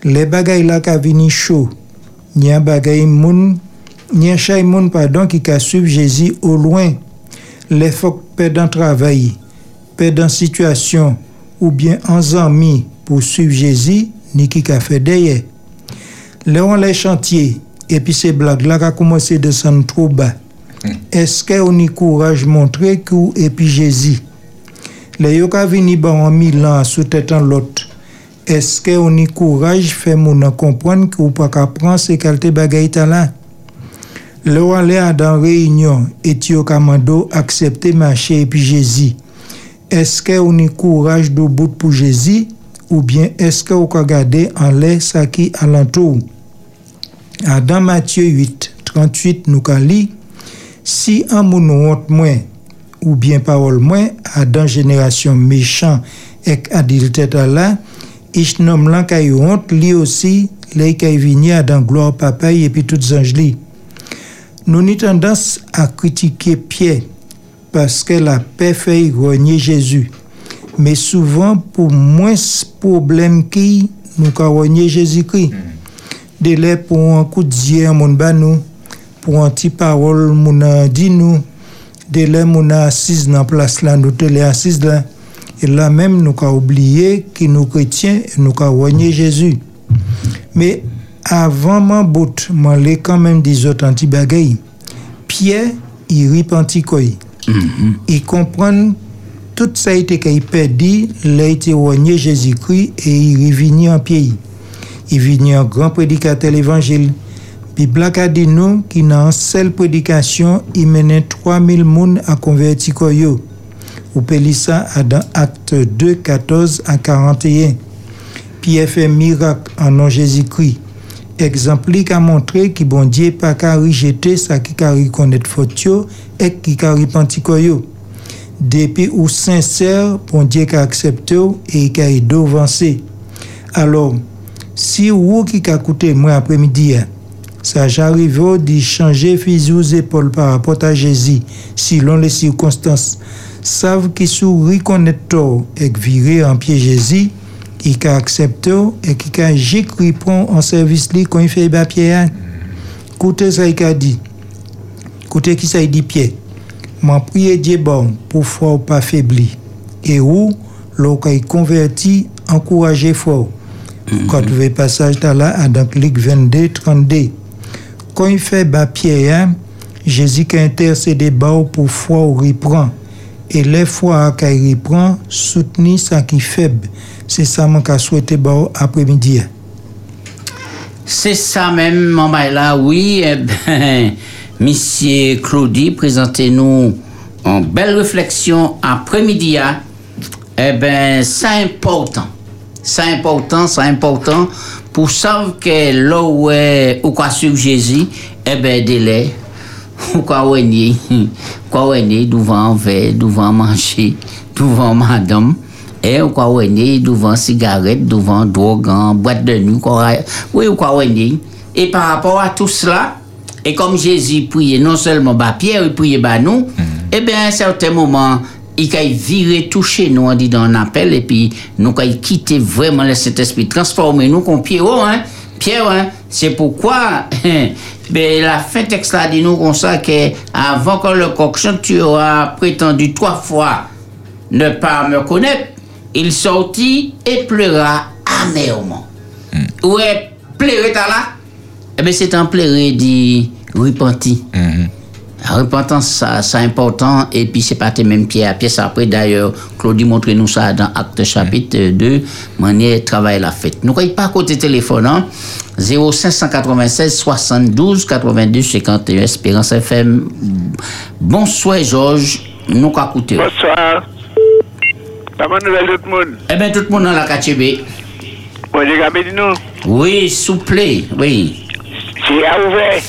Les bagailles là qui vini chaud, ni un bagaille moun, ni un chay moun pardon qui ka suivre Jésus au loin. Les faut perdant travail, perdant situation ou bien en amis pour suivre Jésus, ni qui ka fait derrière. Là on les chantiers et puis ces blagues là qui commencé à descendre trop bas. Est-ce qu'on y courage montrer que et puis Jésus les yo ka vini ba en Milan sous tête en l'autre. Est-ce qu'on y courage fait mon comprendre que ou pas qu'à prendre ces qualités bagay ta là? Le aller à dans réunion et tu au commando accepter marcher et puis Jésus. Est-ce que on est courage de bout pour Jésus ou bien est-ce que on regarder en l'air ça qui alentour? Ah, Dans Matthieu 8, 38, nous ka si un moun honte moins ou bien parole moins à dans génération méchant et adultère là, ich nom lan kay honte li aussi les kay à dans gloire papa et puis toutes anges. Nous ni tendance à critiquer Pierre parce que la paix fait renier Jésus. Mais souvent pour moins problème qui nous renier Jésus-Christ. Délai pour un coup de dieu nous, pour un petit parole mon a dit nous, délai mon a assise dans place là, nous te les assise là. Et là même nous ka oublié que nous chrétiens nous ka renier Jésus. Mais avant mon bout, m'en l'ai quand même des autres anti bagaille. Pierre, il repentit quoi. Il comprend tout ça a été qu'il perdu, il a été renié Jésus-Christ et il est venu en pays. Il est venu un grand prédicateur de l'évangile. A dit nous qu'il dans une seule prédication, il menait 3000 personnes à convertir koyo. Ou à dans Acte 2, 14 à 41. Pierre fait miracle en nom Jésus-Christ. Exemple qui a montré que bon Dieu pas qu'à rejeter ça qui a reconnaître faute yo et qui a repenti koyo. Depuis ou sincère, bon Dieu qui a accepté ou et a aidé ou avancer. Alors, si vous qui a écouté moi après-midi, hein, ça j'arrive de changer aux épaules par rapport à Jésus, selon les circonstances, savent qui sous reconnaître et virer en pied Jésus, qui a accepté et qui a j'écrit prend en service li quand il fait ba Pierre. Écoutez ça il a dit. Écoutez qui ça dit Pierre. M'en prier Dieu bon pour foi ou pas faibli. Et où l'on converti, encouragé fort. Quand vous passage là à dans Luc 22, 32. Quand il fait bas hein, Jésus qui intercédé bas pour foi ou reprend. Et les fois qu'il reprend, soutenir ça qui est faible. C'est ça que je souhaité après-midi. C'est ça même, maman là, oui. Eh ben, Monsieur Claudie, présentez-nous en belle réflexion après-midi. hein. Eh ben, c'est important. C'est important, c'est important pour savoir que là où ou quoi sur Jésus, eh ben, délai, ou quoi ou quoi ou devant verre, devant manger, devant madame, et ou quoi ou devant cigarette, devant drogue, en boîte de nuit, quoi, oui, ou quoi ou Et par rapport à tout cela, et comme Jésus priait non seulement bah Pierre, il priait bah nous, eh bien, à un certain moment, il a viré tout chez nous, on dit dans un appel, et puis nous avons quitté vraiment le Saint-Esprit, transformer nous comme Pierre, hein, Pierre, hein, c'est pourquoi ben, la fin texte là dit nous comme ça que avant que le coq chante, tu auras prétendu trois fois ne pas me connaître, il sortit et pleura amèrement. Ouais, pleurer t'as là? Eh bien, c'est un pleurer dit repenti. La repentance, ça, c'est important. Et puis, c'est pas tes mêmes pieds à pièce. Après, d'ailleurs, Claudie montre nous ça dans Acte chapitre 2, manière travail la fête. Nous, pas côté téléphone, hein? 0596 72 82 51 Espérance FM. Bonsoir, Georges. Nous, qu'à écouter. Bonsoir. Comment nouvelle tout le monde? Eh bien, tout le monde dans la KTB. Bon, gardé de nous. Oui, souple, oui. C'est à ouvert.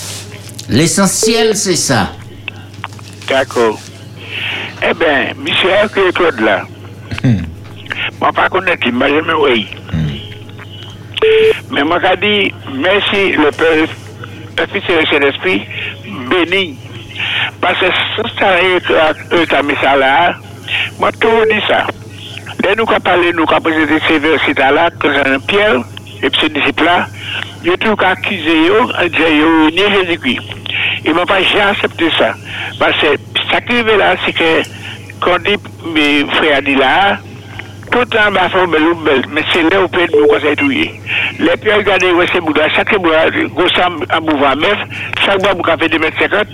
L'essentiel, c'est ça. D'accord. Eh bien, monsieur Hercule Claude là? Moi, pas connaître, il m'a jamais oui. Mais moi, j'ai dit, merci le Père, le Fils et le Saint-Esprit, béni. Parce que si ça a mis ça là, moi, toujours dit ça. Dès nous, qu'on parle, nous, qu'on présenté ces versets là, que c'est Pierre, et puis ces disciples-là, ils ont tout accusé, ils ont dit, Jésus-Christ. Ils m'ont pas accepté ça. Parce que ce qui arrive là, c'est que quand mes dit là, tout le temps, femme belle mais c'est là où peut nous conseiller. Les ouais, c'est bouddha, chaque bouddha, à chaque bois, vous fait 2 mètres 50.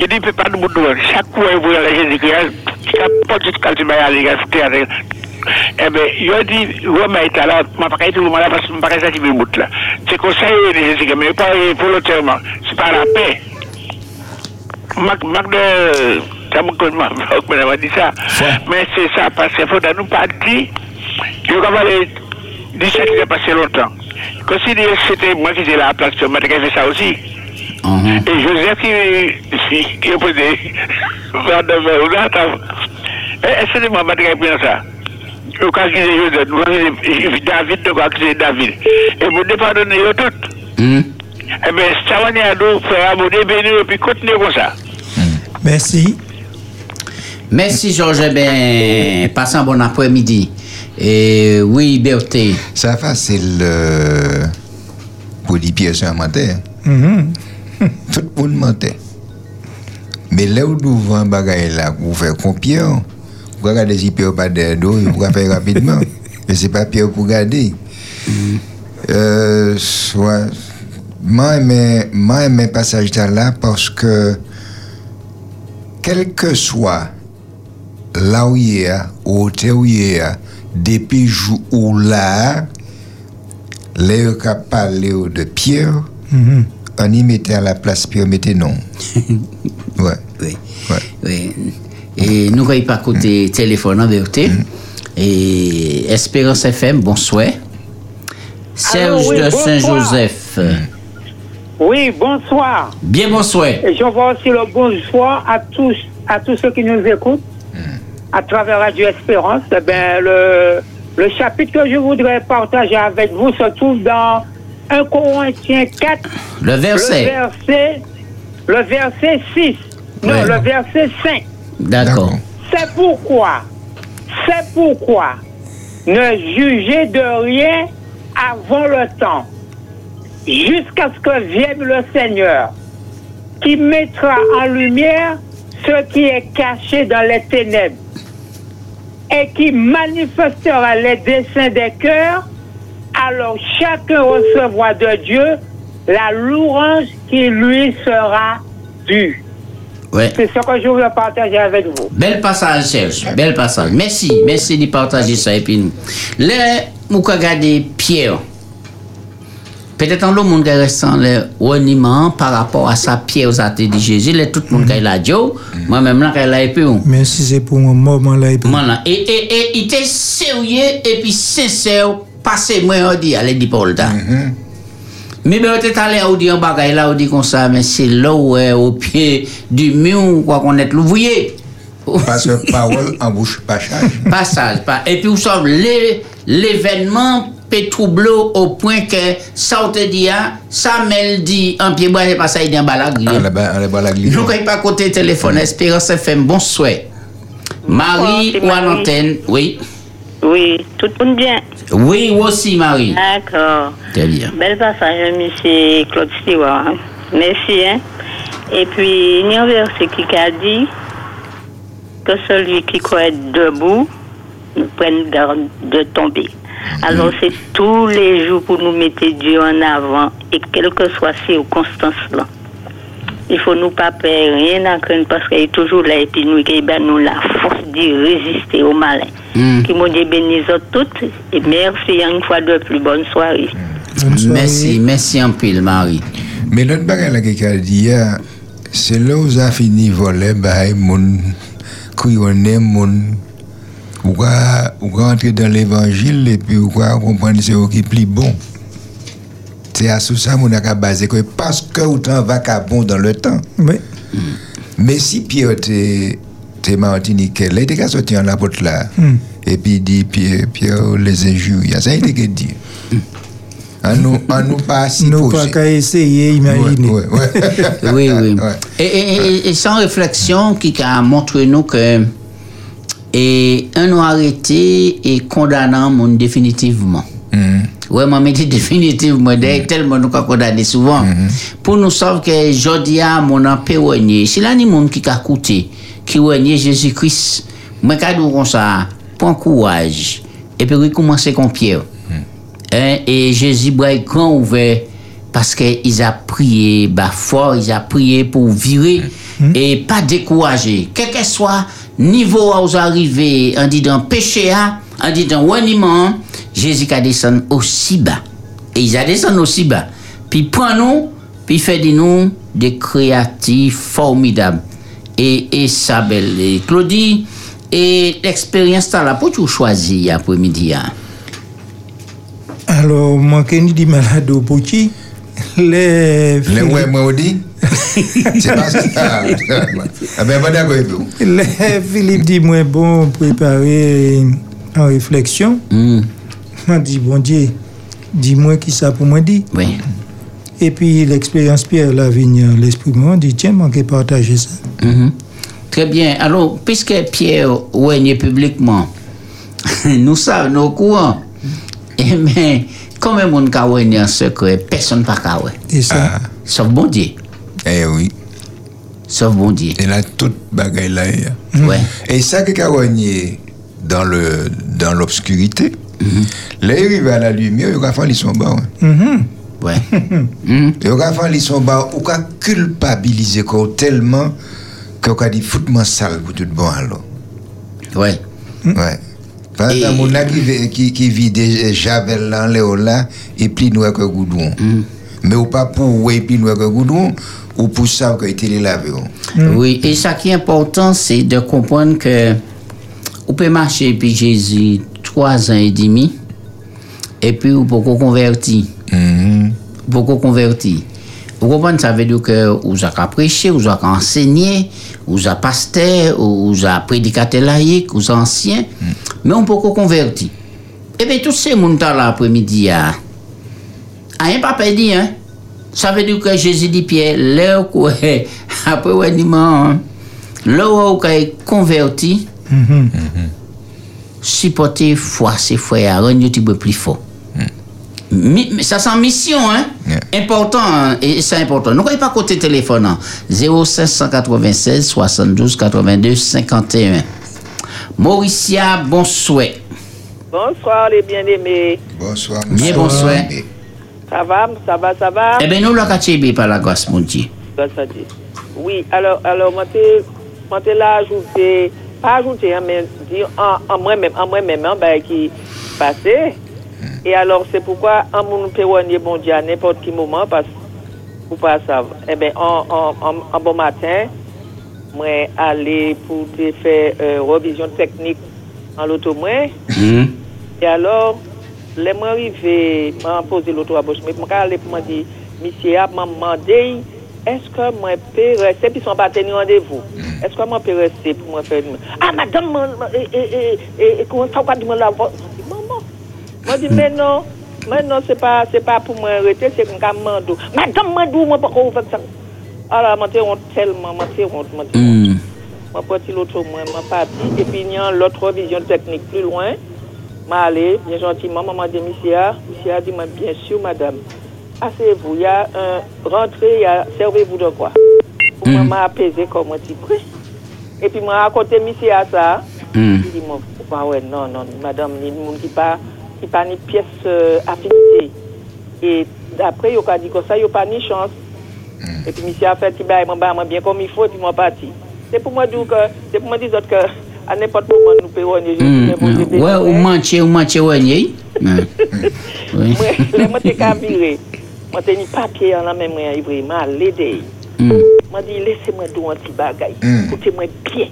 Il dit, peut pas de bout de chaque fois, la Jésus-Christ, chaque pas de il des eh bien, il dit, mais il là, là parce que ça là. C'est ça, il est mais pas volontairement. C'est pas la paix. Marc, Marc de. Ça me connaît, Marc m'a dit ça. Mais c'est ça, parce qu'il faut nous pas dire. Je vais du ça qui passé longtemps. Que c'était moi qui étais là à la place, je fait ça aussi. Et Joseph qui, qui, qui a posé vers de verre, ou là, attends. Eh, Est-ce que moi, je prendre ça? Joseph, avons David, que c'est David. Et vous ne pardonnez eux toutes. Eh bien, ça va à nous, frère, vous bénir et puis continuez comme ça. Merci. Merci Georges, eh bien, passez un bon après-midi. Et oui, Berthe. Ça facile euh, pour dire pièces sur un matin. Mhm. Tout le monde mentait. Mais là où nous un bagage là, pour faire qu'on pierre, vous regardez si pierre pas de dos, vous pouvez faire rapidement. Mais c'est pas pierre pour garder. Euh, soit, moi, aimé, moi, aimé passage là parce que, quel que soit là où il est, au hôtel où il est, depuis jour où là, les qui parlé de Pierre, Mhm. on y mettait à la place Pierre, mettait non. ouais. Oui. Oui. Et nous n'avons pas côté téléphone en vérité. Et Espérance FM, bonsoir. Serge oui, de. Saint-Joseph. Oui, bonsoir. Bien bonsoir. Et je vois aussi le bonsoir à tous, à tous ceux qui nous écoutent à travers Radio Espérance. Eh ben, le, le chapitre que je voudrais partager avec vous se trouve dans 1 Corinthiens 4. Le verset. Le verset, le verset 6. Non, Ouais. le verset 5. D'accord. C'est pourquoi, c'est pourquoi ne jugez de rien avant le temps, jusqu'à ce que vienne le Seigneur, qui mettra en lumière ce qui est caché dans les ténèbres et qui manifestera les desseins des cœurs, alors chacun recevra de Dieu la louange qui lui sera due. Ouais. C'est ce que je voulais partager avec vous. Bel passage, Serge. Bel passage. Merci. Merci de partager ça. Et puis nous. Là, nous regardons Pierre. Peut-être en le monde qui reste en le reniement par rapport à sa Pierre aux athées de Jésus. Là, tout le monde qui est là, Joe. Moi-même, là, qui est là, et puis, on. Mais si c'est pour un moment là, Voilà. Et, et, et il était sérieux et puis sincère. Passez moi on dit, allez dire Paul ta. Mais ben, on était allé à dire un bagage là, on dit comme ça, mais c'est là où est au pied du mur, quoi qu'on est l'ouvrier. Parce que parole en bouche pas charge. Passage. pas- Et puis, vous savez, l'é- l'événement peut troubler au point que ça, on te dit, hein, ça me dit, en pied bois, pas ça, il dit en balag. On les bat- on les bat la glisse. Nous ne pas côté téléphone, Espérance FM, bonsoir. Marie c'est ou à Marie. l'antenne, oui. Oui, tout le monde bien. Oui, moi aussi, Marie. D'accord. Très bien. Bel passage, monsieur Claude Stewart. Merci. Hein? Et puis, il y a un verset qui a dit que celui qui croit être debout nous prenne garde de tomber. Alors, c'est tous les jours pour nous mettre Dieu en avant et quelles que soient ces circonstances-là. Il faut nous pas perdre rien à craindre parce qu'il est toujours là et puis nous, il ben, nous la force de résister au malin. Mm. Que mon Dieu bénisse toutes et merci une fois de plus. Bonne soirée. Merci, merci en pile, Marie. Mais l'autre bagage là qu'il a dit, c'est là où ça fini voler, bah, mon, crayonner, mon, ou quoi, ou quoi entrer dans l'évangile et puis ou quoi comprendre eux qui plus bon? C'est à ça mon a basé que parce que autant va qu'à bon dans le temps. Oui. Mais si Pierre t'es Martinique, il était qu'à sortir en la porte là. Hmm. Et puis il dit Pierre, Pierre les injuries. Ça a été que dit. En nous, en nous pas si Nous pas qu'à essayer, imaginer. Ouais, ouais. oui, oui. Et, et- et- et sans réflexion, qui a montré nous que et un nous arrêté et condamnant mon définitivement. Ouais, moi, mais dit définitivement, d'ailleurs, tellement nous condamné souvent. Pour nous savoir que Jodia, mon empé renié, si là, ni monde qui a coûté, qui renié Jésus-Christ, moi, quand nous comme ça, prends courage. Et puis, recommencer comme Pierre. Hein, et Jésus boit grand ouvert parce qu'ils a prié fort, ils a prié pour virer et pas décourager. Quel que soit niveau où vous arrivez, on dit dans péché, on dit dans reniement, Jésus a descendu aussi bas. Et ils a descendu aussi bas. Puis prends-nous Puis il fait de nous des créatifs formidables. Et, et ça, belle. Et Claudie, et l'expérience, t'as là, pour tu choisir après-midi. hein? Alors, moi, je dis malade au petit, les. Les ouais, moi, on dit. Ah ben, Philippe dit, moi, bon, préparer en réflexion. M'a dit, bon Dieu, dis-moi qui ça pour moi dire. Oui. Et puis, l'expérience Pierre Lavigne, l'esprit m'a dit, tiens, manquez partager ça. Mhm. Très bien. Alors, puisque Pierre règne publiquement, nous savons, nous courant. Eh combien de monde qui règne en secret Personne pas. Et ça Sauf bon Dieu. Eh oui. Sauf bon Dieu. Et là, toute bagaille là. il y a. Ouais. Et ça qui a rogné dans le dans l'obscurité, là, il arrive à la lumière, il va faire son bas. Mhm. Ouais. Il va faire son bas, ou va culpabiliser quoi tellement qu'on va dire foutre-moi sale pour tout bon alors. Ouais. Ouais. Par exemple, mon là qui, qui, qui vit des javel là, Léo là, et puis nous avec un goudron. Mais ou pas pour ouais, et puis nous avec un goudron, ou pour ça qu'il était les lavé. oh. Oui, et ça qui est important, c'est de comprendre que on peut marcher puis Jésus trois ans et demi, et puis on peut converti. Beaucoup converti. Vous comprenez, ça veut dire que vous avez prêché, vous avez enseigné, vous avez pasteur, vous avez prédicateur laïque, vous avez ancien, mais on peut converti. Et bien, tous ces gens là l'après-midi, ah, rien pas perdu, hein. Ça veut dire que Jésus dit Pierre, là, quoi, après, ouais, dit, man, là où avez converti, supporter foi, c'est frère, rendre un petit peu plus fort. Mais ça c'est en mission, hein? Important, hein, et c'est important. Ne croyez pas côté téléphone, hein. 0596 72 82 51. Mauricia, bonsoir. Bonsoir les bien-aimés. Bonsoir. Bien, bonsoir. Ça va, ça va, ça va? Eh bien, nous, Tchébé, par la grâce, mon Dieu. Grâce à Dieu. Oui, alors, alors, moi, t'es, là ajouté, pas ajouté, hein, mais dire en, en moi-même, en moi-même, hein, ben, qui passait. Et alors, c'est pourquoi, en mon péroigner, bon Dieu, à n'importe quel moment, parce que, pas savoir. Eh bien, en, en, en, en bon matin, moi, aller pour te faire euh, revision technique en l'auto, moi. Et alors, suis allé pour me dire, monsieur a m'a demandé, est-ce que moi peux rester, puis ils sont pas tenu rendez-vous. Est-ce que moi peux rester pour me faire... Ah, madame, et, et, et, et comment ça, quoi, dis-moi la voix. Je dis, maman. Moi, je dis, mais non, mais non, c'est pas, c'est pas pour moi arrêter, c'est comme mando. Madame, moi, d'où, moi, pas qu'on fait ça. Alors, moi, t'es honte tellement, moi, t'es honte, moi, t'es honte. Moi, parti l'autre, moi, moi, parti. Et puis, il y a l'autre vision technique plus loin. M'a allé, bien gentiment, maman dit, monsieur, monsieur a dit, moi, bien sûr, madame. Asseyez-vous, il y a un a servez-vous de quoi. Pour moi, m'a apaisé comme un petit prix. Et puis, moi, à côté, monsieur a ça. Il dit, moi, bah ouais, non, non, madame, il y a des gens qui pas, qui pas ni pièce euh, affinité. Et d'après, il a dit que ça, il n'y a pas ni chance. Et puis, monsieur a fait, il m'a bah, moi, bien comme il faut, et puis, moi, parti. C'est pour moi dire que, c'est pour moi dire que, à n'importe moment, nous pouvons mm. Ouais, ou mancher, ou mancher, n'y Ouais. Oui. Moi, t'es qu'à virer. Moi, t'es ni papier en la même main, il m'a l'aider. Moi, dit, laissez-moi dire un petit bagay. Écoutez-moi bien.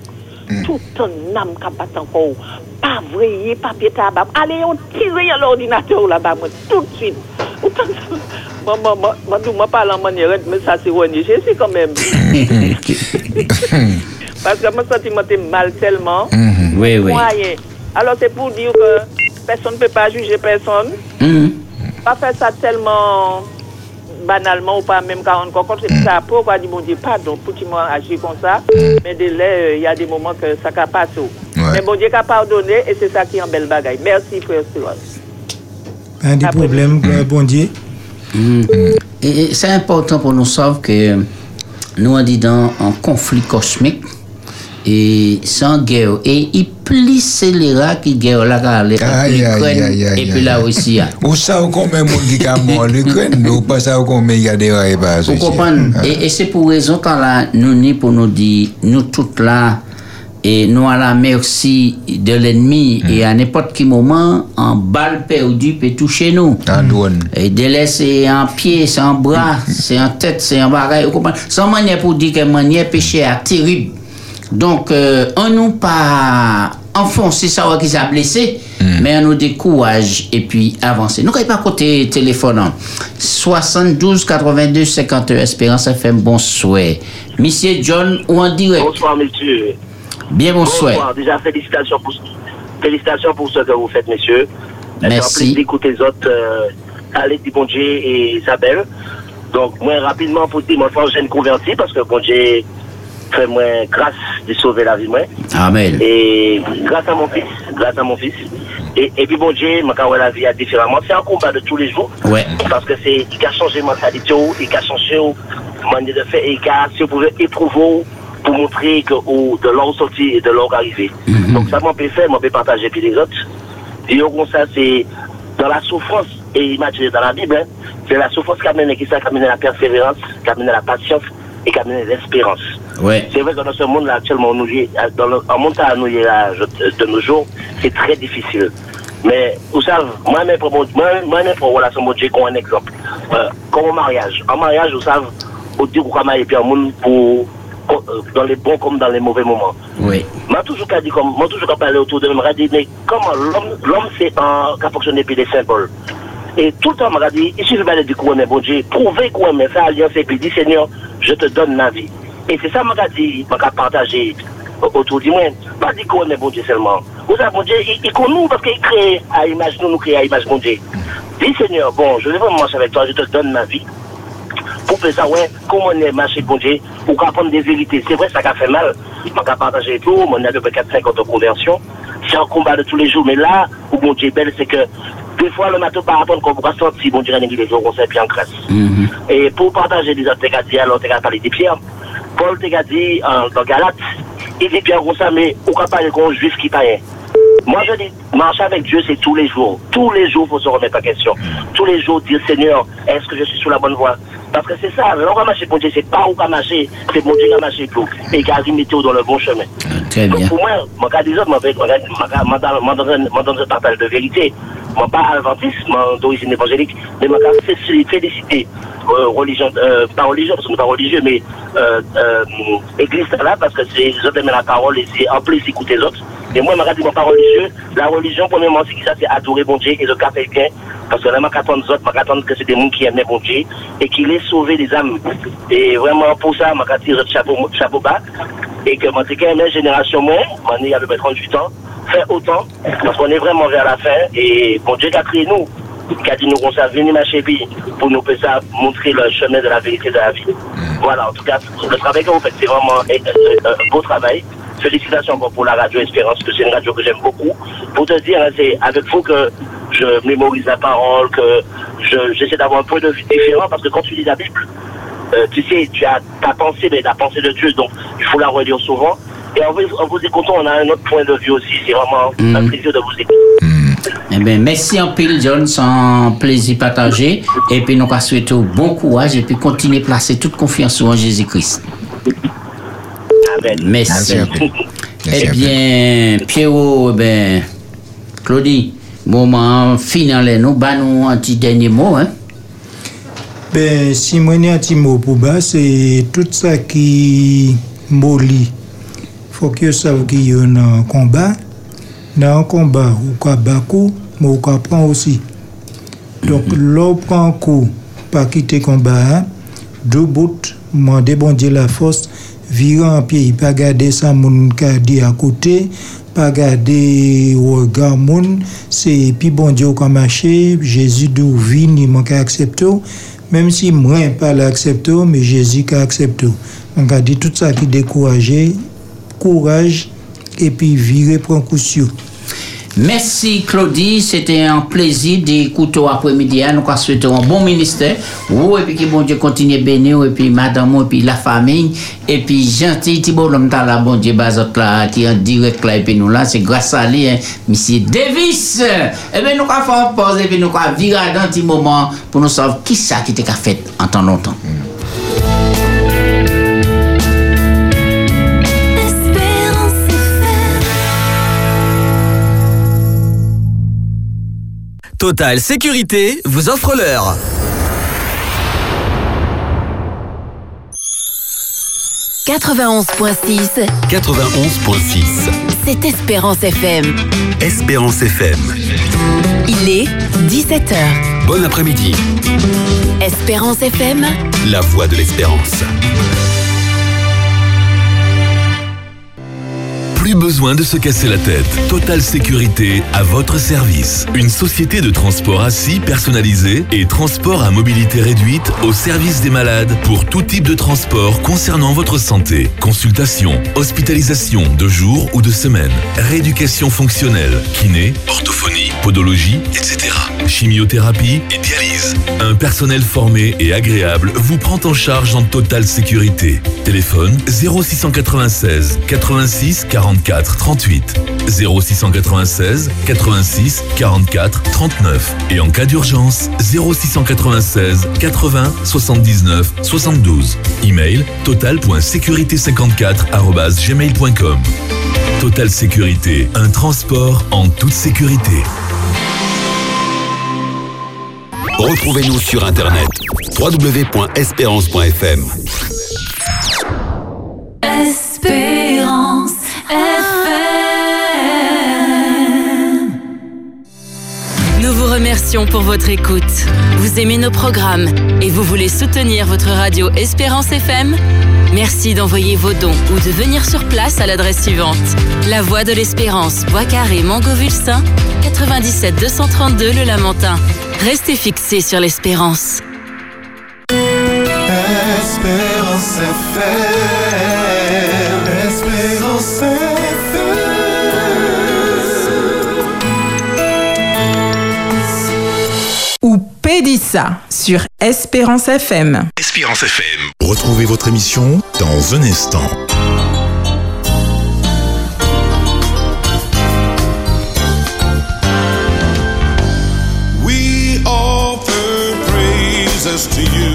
Tout un âme qui bat encore. Pas vrai, papier tabac. Allez, on tire à l'ordinateur là-bas, moi, tout de suite. Moi, moi, moi, moi, moi, parle en manière, mais ça, c'est. Je sais quand même. Parce que moi, sentiment t'es mal tellement. Oui, oui. Moyen. Alors, c'est pour dire que personne ne peut pas juger personne. Mm. Pas faire ça tellement banalement ou pas même 40 ans. Quand c'est ça, pourquoi dire, bon Dieu, pardon, pour qu'il m'a agi comme ça. Mais de là, euh, il y a des moments que ça n'a pas tout. Mais bon Dieu, qu'a pardonné et c'est ça qui est en belle bagaille. Merci, frère Cyril. Pas de problème, gloire à bon Dieu. Et, et c'est important pour nous savoir que nous on dit dans un conflit cosmique et sans guerre et il plus scélérat qui guerre là car les Aïe, aïe, l'Ukraine et puis la. Russie. hein. Ou ça, ou combien de monde qui a mort l'Ukraine, ou pas ça, ou combien il y a des rails pas Vous comprenez? Et, et c'est pour raison quand là, nous ni pour nous dire, nous toutes là, Et nous à la merci de l'ennemi et à n'importe quel moment, un balle perdu peut toucher nous. Un douane. Et délai, c'est un pied, c'est un bras, c'est un tête, c'est un bagage. vous comprenez? Sans manière pour dire que manière péché est terrible. Donc, euh, on nous pas enfoncer ça ou qu'ils a blessé, mais on nous décourage et puis avancer. Nous, quand pas côté téléphone, hein. 72 82 51 Espérance FM, bonsoir. Monsieur John ou en direct? Bonsoir, monsieur. Bien, bonsoir. Déjà, félicitations pour, félicitations pour ce que vous faites, messieurs. Merci. D'écouter les autres, euh, Alex et Isabelle. Donc, moi, rapidement, pour dire, mon frère, j'ai une converti parce que Bondier fait moi grâce de sauver la vie, moi. Amen. Et grâce à mon fils, grâce à mon fils. Et, et puis, bon Dieu, m'a la vie a différemment. C'est un combat de tous les jours. Ouais. Parce que c'est, il a changé mentalité, il a changé manière de faire, et il a, si vous pouvez éprouver pour montrer que ou, de l'or sorti et de l'or arrivé. Donc, ça m'a fait faire, m'a fait partager puis les autres. Et comme ça, c'est dans la souffrance, et imaginez dans la Bible, hein, c'est la souffrance qui amène, qui ça, qui amène la persévérance, qui amène la patience et qui amène l'espérance. Ouais. C'est vrai que dans ce monde-là, actuellement, nous, y- dans le, en montant à nous, là, de nos jours, c'est très difficile. Mais, vous savez, moi-même, pour, moi- moi-même, pour relation comme un exemple. Euh, comme au mariage. En mariage, vous savez, au dire qu'on et puis un monde pour, euh, dans les bons comme dans les mauvais moments. Oui. M'a toujours qu'à dire comme, m'a toujours qu'à parler autour de moi, dit, mais comment l'homme, l'homme c'est un, fonctionné puis des symboles. Et tout le temps, m'a dit, il suffit de dire qu'on aime bon Dieu, prouver qu'on aime ça, alliance, et puis dit, Seigneur, je te donne ma vie. Et c'est ça, m'a dit, m'a partagé autour du monde. Pas dire qu'on aime bon Dieu seulement. Vous savez, bon Dieu, il, connaît nous parce qu'il crée à image, nous, nous crée à image bon Dieu. Dis, Seigneur, bon, je vais vraiment marcher avec toi, je te donne ma vie pour faire ça, ouais, comment on est marché bon Dieu, pour apprendre des vérités. C'est vrai, ça a fait mal. On a partagé tout, on a à peu près 4-5 ans de conversion. C'est un combat de tous les jours. Mais là, où bon Dieu est belle, c'est que des fois, le matin, par rapport à qu'on va sortir, bon Dieu, les jours, on s'est bien en grâce. Et pour partager des dit, alors t'as parlé de Pierre. Paul t'a dit, dans Galate, il dit Pierre ça, mais on ne pas parler d'un juif qui paye. Moi, je dis, marcher avec Dieu, c'est tous les jours. Tous les jours, il faut se remettre en question. Tous les jours, dire Seigneur, est-ce que je suis sur la bonne voie? Parce que c'est ça, on va marcher pour Dieu, c'est pas où on va marcher, c'est mon Dieu qui va marcher pour. Et qui a remis dans le bon chemin. Très bien. Pour moi, mon cas des autres, mon dans un partage de vérité. Moi, pas adventiste, moi, d'origine évangélique, mais cas, c'est félicité. Euh, religion, euh, pas religion, parce que je suis pas religieux, mais euh, euh, église là, parce que c'est les autres aiment la parole et c'est en plus écouter les autres. Mais moi, je ne pas religieux. La religion, premièrement, c'est ça, c'est adorer bon Dieu et le cas bien. Parce que là, je attendre les autres, je attendre que c'est des gens qui aiment bon Dieu et qui les sauver des âmes. Et vraiment, pour ça, je tire le chapeau, chapeau bas. Et que, c'est quand même génération moins, y a à peu près 38 ans, fait autant, parce qu'on est vraiment vers la fin. Et bon Dieu qui a créé nous, qui a dit nous qu'on s'est venu marcher pour nous ça, montrer le chemin de la vérité de la vie. Voilà, en tout cas, le travail que vous faites, c'est vraiment un, beau travail. Félicitations encore pour la radio Espérance, que c'est une radio que j'aime beaucoup. Pour te dire, hein, c'est avec vous que je mémorise la parole, que je- j'essaie d'avoir un point de vue différent, parce que quand tu lis la Bible, euh, tu sais, tu as ta pensée, mais la pensée de Dieu, donc il faut la relire souvent. Et en vous, en vous écoutant, on a un autre point de vue aussi. C'est vraiment un plaisir de vous écouter. Eh bien, merci en pile, John, sans plaisir partagé. Et puis, nous souhaiter bon courage et puis continuer à placer toute confiance en Jésus-Christ. Merci. Eh bien, Pierrot, eh bien, Claudie, moment final, nous allons un petit dernier mot, hein? Ben, si moi j'ai un petit mot pour bas, c'est tout ça qui molli. Faut que ça qu'il y a un combat. Dans un combat, ou quoi beaucoup, mais ou quoi prend aussi. Donc, l'on prend un coup, pas quitter combat, hein, deux bouts, demander bon Dieu la force, virer en pied, pas garder ça, mon ka dit à côté, pas garder regard moun, c'est puis bon Dieu qu'on marché, Jésus d'où vini, mon ka accepté, même si moi pas l'accepté, mais Jésus qui accepté. On a dit tout ça qui découragé, courage, et puis virer pour un coup sûr. Merci Claudie, c'était un plaisir d'écouter après-midi. Nous allons souhaiter un bon ministère. Vous, et puis que bon Dieu continue à bénir, et puis madame, et puis la famille, et puis gentil, Thibault l'homme là, bon Dieu, bazot là, qui est en direct là, et puis nous là, c'est grâce à lui, hein, Monsieur Davis. Et bien, nous allons faire une pause, et puis nous allons virer dans un petit moment pour nous savoir qui ça qui t'a fait en temps longtemps. Espérance Total Sécurité vous offre l'heure. « 91.6, 91.6. c'est Espérance FM. Espérance FM. Il est 17h. Bon après-midi. Espérance FM, La voix de l'espérance. Plus besoin de se casser la tête. Total Sécurité à votre service. Une société de transport assis personnalisé et transport à mobilité réduite au service des malades pour tout type de transport concernant votre santé. Consultation, hospitalisation de jour ou de semaine, rééducation fonctionnelle, kiné, orthophonie, podologie, etc. Chimiothérapie et dialyse. Un personnel formé et agréable vous prend en charge en totale sécurité. Téléphone 0696 86 44 38 0696 86 44 39 et en cas d'urgence 0696 80 79 72. Email total.sécurité54@gmail.com. Total Sécurité, un transport en toute sécurité. Retrouvez-nous sur Internet www.espérance.fm. Espérance. Nous vous remercions pour votre écoute. Vous aimez nos programmes et vous voulez soutenir votre radio Espérance FM Merci d'envoyer vos dons ou de venir sur place à l'adresse suivante. La Voie de l'Espérance, Bois Carré, Mangovulsin, 97 232 Le Lamentin. Restez fixés sur l'espérance. Espérance FM. Espérance Ou Sur Espérance FM. Espérance FM. Retrouvez votre émission dans un instant. We offer praises to you,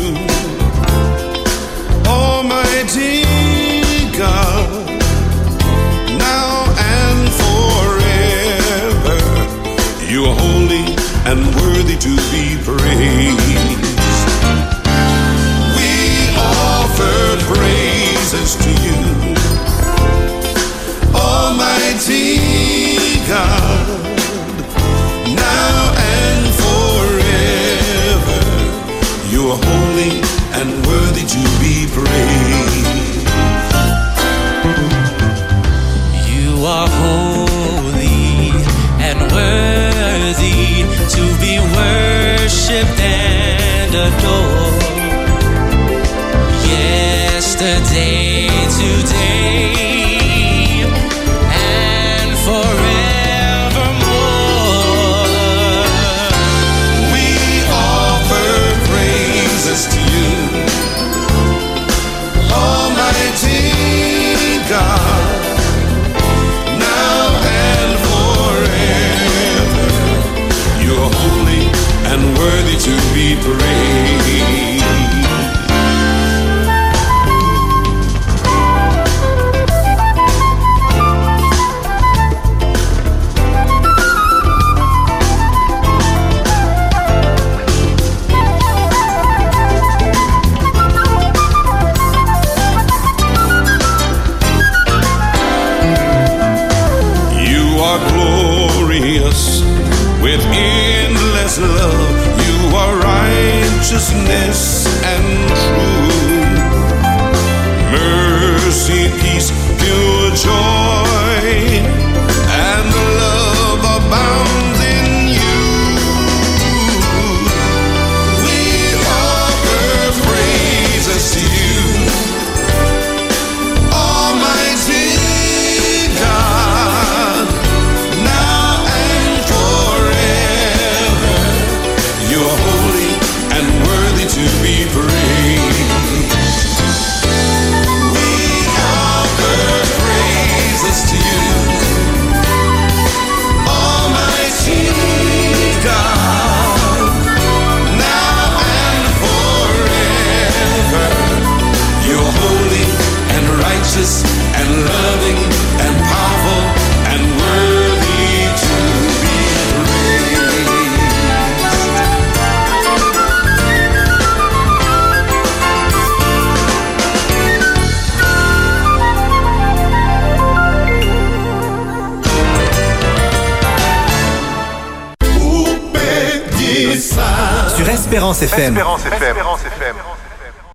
Espérance FM. Espérance FM.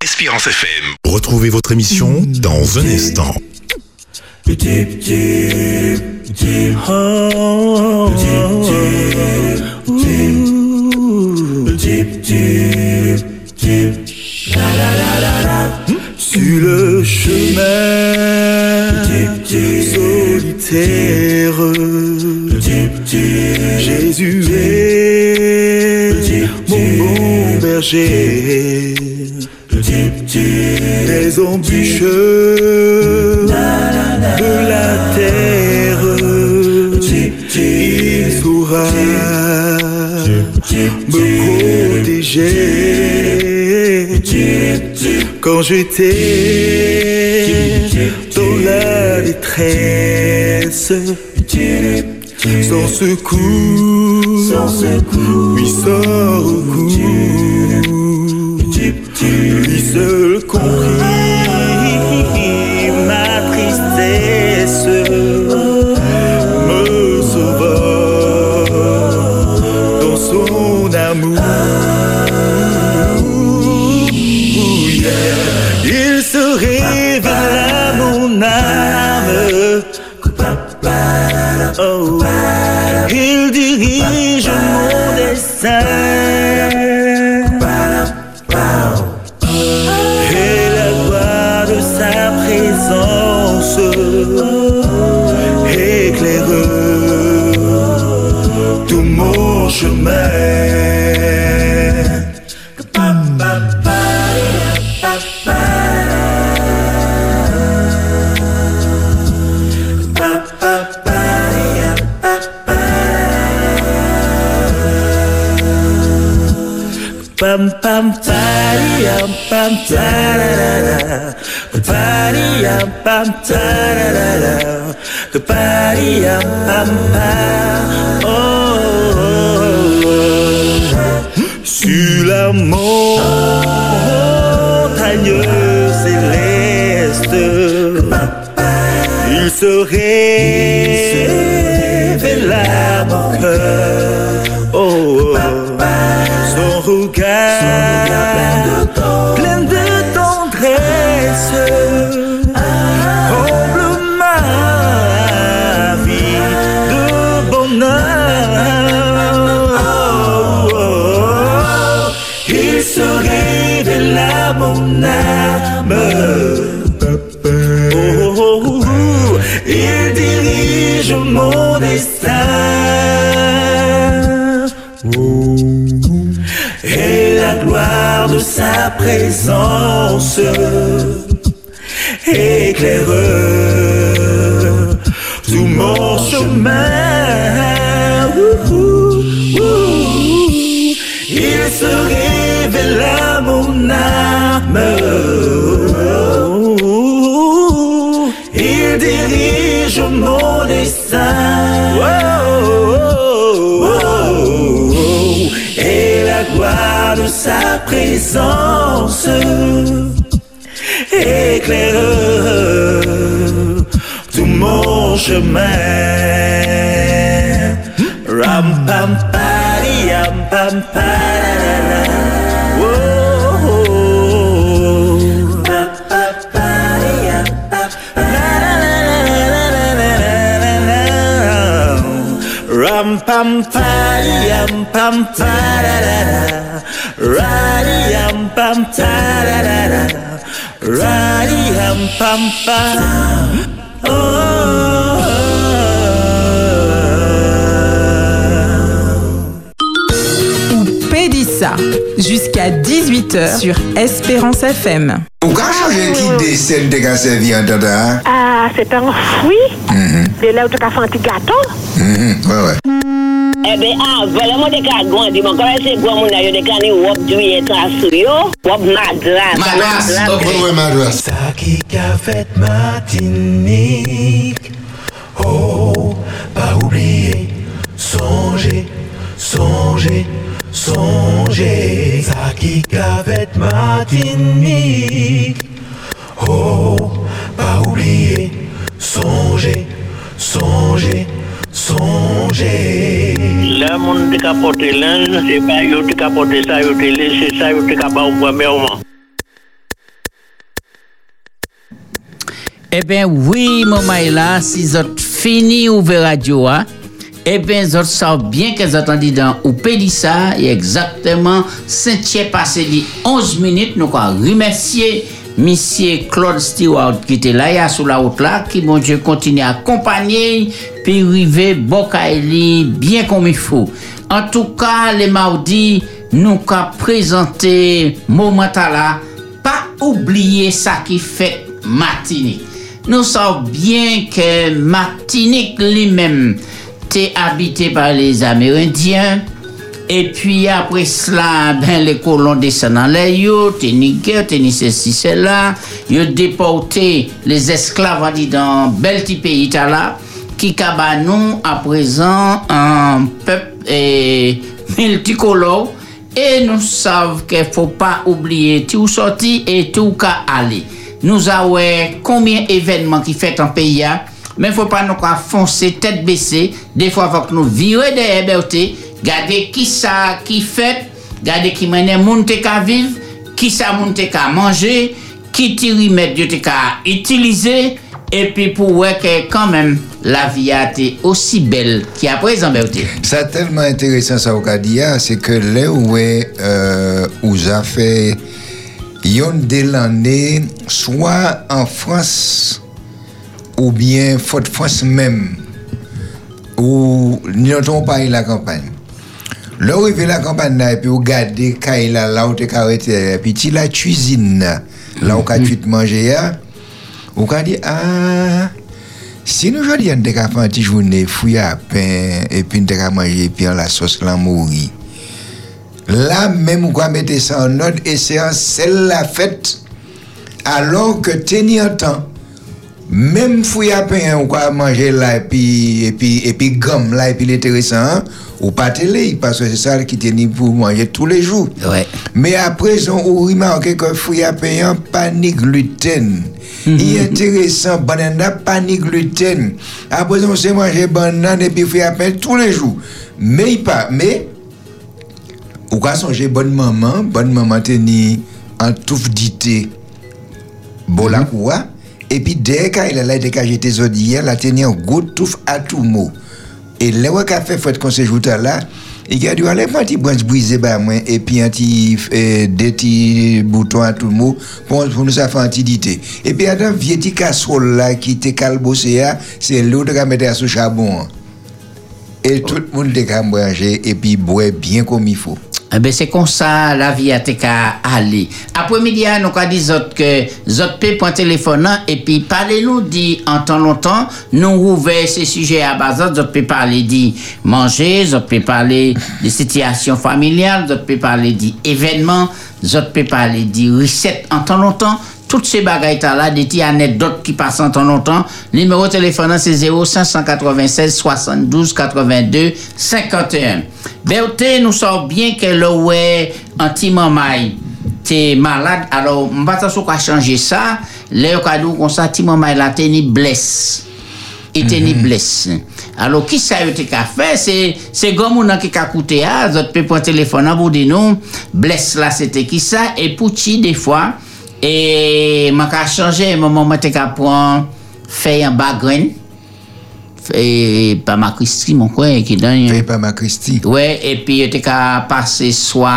Espérance FM. Retrouvez votre émission mm. dans un instant. Petit, petit, petit, oh, oh, oh. petit, petit, petit, la la la la sur le chemin. Solitaire. Jésus est berger. Les embûches de la terre, il saura me protéger quand j'étais dans la détresse. Sans secours, sans secours, lui sort au cou. Lui seul compris. Ma tristesse, me sauva dans son amour. Oh, il dirige mon destin. Et la gloire de sa présence éclaire tout mon chemin. pam pam oh, sur la montagne céleste il se révèle mon cœur. Oh, oh. oh. son regard présence éclaire tout mon chemin. Il se révèle à mon âme. Il dirige mon destin. sens éclaire tout mon chemin. Ram pam pari, ram pam parara. Oh. Pam pa ram pam parara. Ram pam pari, ram pam. pam ta la hum, pam Oh, jusqu'à 18h sur Espérance FM. Ah, ah, c'est un fruit. Mm là où tu as fait un petit gâteau. Ouais, ouais. Ebe avè la mwen de yo de wop dwi etan yo, madras. Madras, madras. Sa ki ka fèt oh, pa oubliye, sonje, sonje, sonje. Sa ki ka fèt oh, pas oubliye, sonje, sonje, sonje songer. Eh ben là, mon t'es capoté là, c'est pas yo t'es ça, yo ça, yo. Eh bien, oui, Mamaïla, si vous fini ouvert radio, hein? eh ben bien, vous savez bien que vous dans ou Pédissa, et exactement, c'est passé de 11 minutes, nous allons remercier Monsieur Claude Stewart qui était là, sous la route là, qui, bon Dieu, continue à accompagner puis arriver Bokaili bien comme il faut. En tout cas, les mardis, nous avons présenté Momentala, pas oublier ça qui fait Martinique. Nous savons bien que Martinique lui-même était habité par les Amérindiens. Et puis après cela, ben, les colons descendent dans les yo. Ils ont déporté les esclaves dit, dans bel t'as qui cabanon à présent un peuple et multicolore. Et nous savons qu'il faut pas oublier tout sorti et tout qu'à aller. Nous avons combien d'événements qui fait en pays, hein? mais faut pas nous foncer tête baissée. Des fois, faut que nous virer des libertés, garder qui ça qui fait, garder qui mène moun te ka vivre, qui ça moun te ka manger, qui tire mettre ka utiliser, et puis pour voir que quand même la vie a été aussi belle qu'à présent, Berté. Ça tellement intéressant ça au Kadia, c'est que là où est, euh, où a fait yon de l'année, soit en France ou bien Fort France même, où nous n'avons pas eu la campagne. Là où il fait la campagne, là, et puis vous regardez quand il a là où tu arrêté, et puis tu la cuisine, là, là où tu manger, là, vous dit, ah, si nous aujourd'hui on a fait un petit journée, fouiller à pain, et puis on a manger, et puis on la sauce là mourir. Là même, on va mettre ça en ordre, et c'est en celle la fête, alors que tenir temps, même fouille à pain, on va manger là, et puis, et puis, et puis gomme là, et puis l'intéressant, ou pas télé, parce que c'est ça qui tenait pour manger tous les jours. Ouais. Mais après, on remarque que fouille à pain, pas ni gluten. Il est intéressant, banana, pas ni gluten. Après, on sait manger banane et puis à pain tous les jours. Mais il pas, mais, ou quand songer bonne maman, bonne maman tenait en touffe d'ité, bon la coua, et puis dès qu'il a là, dès qu'il j'étais hier, la tenait en goutte touffe à tout mot. Et là, où a fait fait qu'on se joue là, il a dit, allez, un petit branche brisé, bah, moi, et puis un petit, des petits boutons à tout le mot, pour, nous faire un petit. Et puis, il y a un vieux petit là, qui était calbossé, c'est l'autre qui a mis sous charbon. Et tout le monde est et puis, boit bien comme il faut. Eh ben c'est comme ça la vie a été aller. Après-midi, nous avons dit que zot peut prendre téléphone hein, et puis parlez-nous dit en temps longtemps, nous ouvert ces sujets à base, zot peut parler dit manger, zot peut parler des situations familiales, zot peut parler dit événements, zot peut parler dit recettes en temps longtemps. Toutes ces bagailles là, des petites anecdotes qui passent en temps longtemps. Numéro de téléphone, c'est 0 596 72 82 51. Berthe, nous savons bien que le ouais anti-mamaï, t'es malade, alors on va t'assurer qu'à changer ça. Là, on a dit qu'on s'est mamaï là, t'es ni blesse. Et t'es ni blesse. Alors, qui ça a fait? C'est, c'est comme on a qui a coûté, ah, vous prendre téléphone pour dire non, blesse là, c'était qui ça? Et pour qui, des fois, E man ka chanje, maman mwen te ka pran fey an bagren. Fey pa ma kristi mwen kwen ki dan yon. Fey pa ma kristi. Ouè, ouais, epi yo te ka pase swa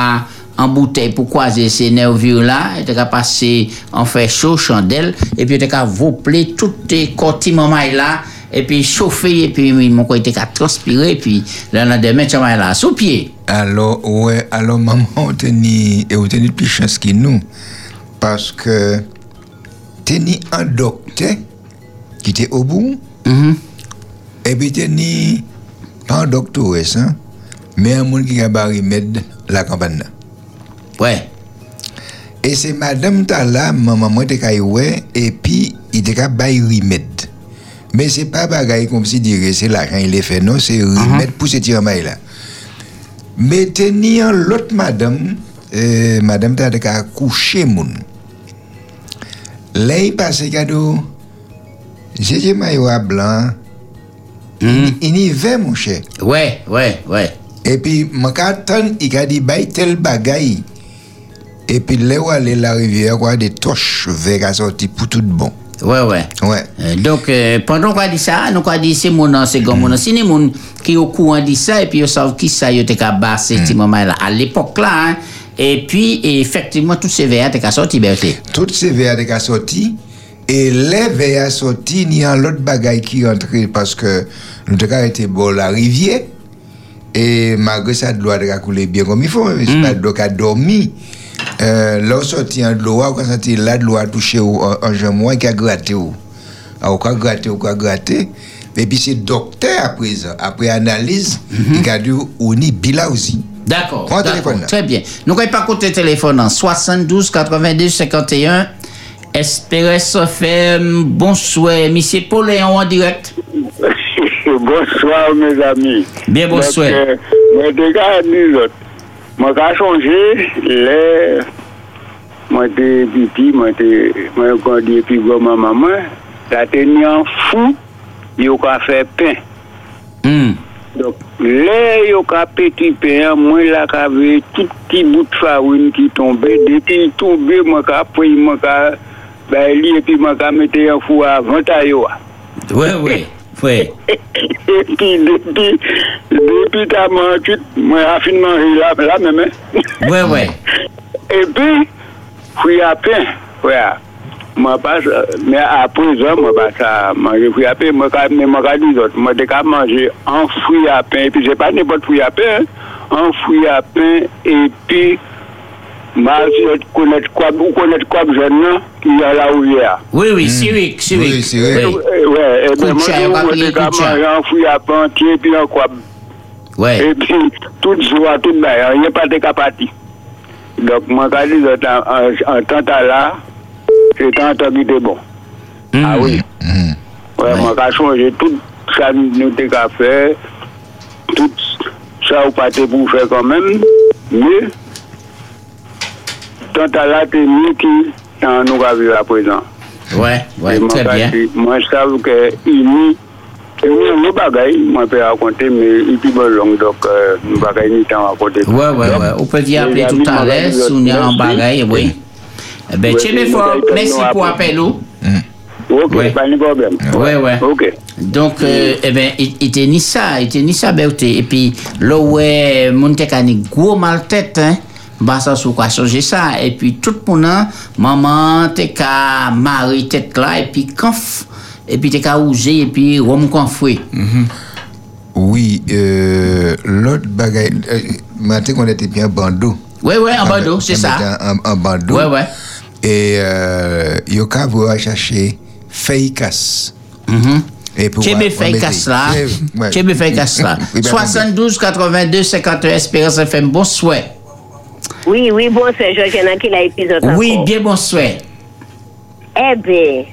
an boutei pou kwaze se nervyou la. Yo te ka pase an fey chou chandel. Epi yo te ka vople tout e e te koti maman la. epi chofe, epi mwen kon ite ka transpire, epi lan an demen chanman la sou pie. Alo, ouwe, alo maman, ou teni, ou teni pli chans ki nou. Parce que teni un docteur qui était au bout et puis teni pas un docteur hein, mais un monde qui a barré remède la campagne. Ouais. Et c'est madame Tala maman moi était ouais et puis il était barré remède mais c'est pas bagaille comme si dire c'est l'argent il est fait non c'est remède pour ce tiramaille là. Mais teni l'autre madame euh, madame Tala a couché moun Là, il passe cadeau. J'ai maillot à blanc. Il y va, mon cher. Ouais, ouais, ouais. Et puis, mon carton, il a dit, bah, tel bagaille. Et puis, là où aller la rivière, quoi, des torches verts à sortir pour tout bon. Ouais, ouais. Ouais. Euh, donc, euh, pendant qu'on dit ça, nous avons dit c'est mon nom, c'est mon nom. Si les gens qui au courant dit ça, et puis ils savent qui ça, ils ont bassé, petit moment là, à l'époque là, hein. Et puis, effectivement, tous ces verres étaient sortis, Berthe. Toutes ces verres étaient sortis. Et les verres sortis, il y a l'autre bagaille qui entrait parce que nous avons été bon la rivière. Et malgré ça, de l'eau a coulé bien comme il faut. Mais c'est pas l'eau qui a dormi. Euh, l'eau sortie en de l'eau, quand sorti là, de l'eau a touché en jambe, qui a gratté. ou. Ah, quoi gratté, ou quoi gratté. Et puis c'est docteur à présent, après analyse, il a dit, on y bila aussi. D'accord. Prends le d'accord, téléphone là. Très bien. Nous n'avons pas compté téléphone en 72 82 51. Espérance FM, bonsoir. Monsieur Pauléon en direct. bonsoir mes amis. Bien bonsoir. J'ai changé les moi t'es petit, moi t'es moi grandi puis gros ma maman, la tenue en fou, yo ka fait pain. Hmm. Dok, lè yo ka peti pe an, mwen la ka ve tout ti bout fawoun ki tombe, depi yi tombe, mwen ka apoy, mwen ka bay li, epi mwen ka mette yon fwa vanta yo a. Ouè, ouè, ouè. Epi, depi, depi ta man kit, mwen afinman yi la, la mèmè. Ouè, ouè. Epi, fwi apen, ouè a. Moi, pas, ça- mais à présent, moi, pas ça, manger fruits à pain, moi, quand même, moi, quand les autres, moi, j'ai qu'à manger en fruits à pain, et puis, c'est pas n'importe fruits à pain, hein. en fruits à pain, et puis, moi, je connais quoi, vous connaissez quoi, jeune, non, qui est à la rivière. Oui, oui, Cyric. Oui, Cyric. Oui. Ouais, et Coup de ben, coup de gars chat. manger en fruits à pain entier, puis en quoi. Ouais. Et puis, tout joie, tout bail, il n'y a pas de capacité. Donc, moi, quand je dis en, en, en Se tan tabi te bon. A oui. Hmm. Wè, mwen ka chanje tout sa nou te ka fè. Tout sa ou pa te pou fè kanmen. Mè, tan ta la te mè ki tan nou ka vive a prezant. Wè, wè, tè bè. Mwen sav ke ini, mwen bagay, mwen pe akonte, mè ipi bon long, dok euh, bagay ni tan akonte. Wè, wè, wè, ou pe di aple tout an lè, sou ni an bagay, wè. Ben, Ouais, Tchébé c'est Fort, merci pour l'appel. ou. Ok, Ouais. pas de problème. Ouais, ouais. Ok. Donc, euh, eh ben, il était ni ça, il était ni ça, Berthe. Et puis, là où est, ni gros mal tête, hein. Bah, ça, sou quoi changer ça. Et puis, tout le monde, hein, maman, te ka mari tête là, et puis, conf. Et puis, te ka ouger, et puis, rhum confoué. Oui, euh, l'autre bagaille, euh, maintenant qu'on était bien bandeau. Ouais, ouais, en bandeau, On c'est ça. En, en bandeau. Ouais, ouais. Et euh, yo ka va chercher on fait mettait- casse là. Là. Oui, ben, 72 82 51 Espérance FM. Bonsoir. Oui, oui, bon, c'est Georgiana qui l'a épisode Oui, encore. bien bonsoir. Eh bien,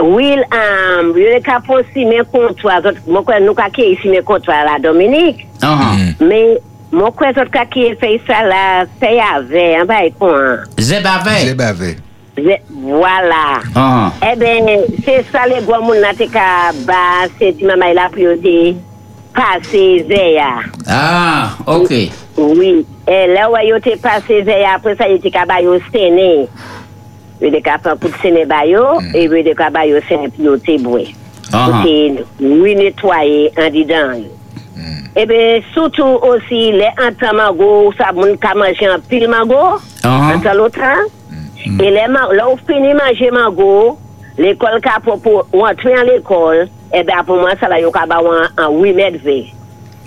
Will, um, il a pas si mes comptoirs, moi, quoi, nous, qui ici mes comptoirs là, Mwen kwen sot kakye fey sa la, fey ave, an bay kon an. Zeb ave? Zeb ave. Voilà. Ah. E ben, se sa le gwa moun nati ka ba, se di mama la priyote, pase zeya. Ah, ok. Oui. E la wayote pase zeya, apre sa yote ka bayo sene. Yote ka pa kout sene bayo, mm. e yote ka bayo sene priyote bwe. Ah. ah. Yote, oui netwaye an di dan yo. Mm. Eh ebe, soutou osi le anta mago, sa moun ka manje an pil mago, anta lotran. E le ou fini manje mago, l'ekol ka popo, ou antri an l'ekol, ebe apou man sa la yo ka ba an wimed ve.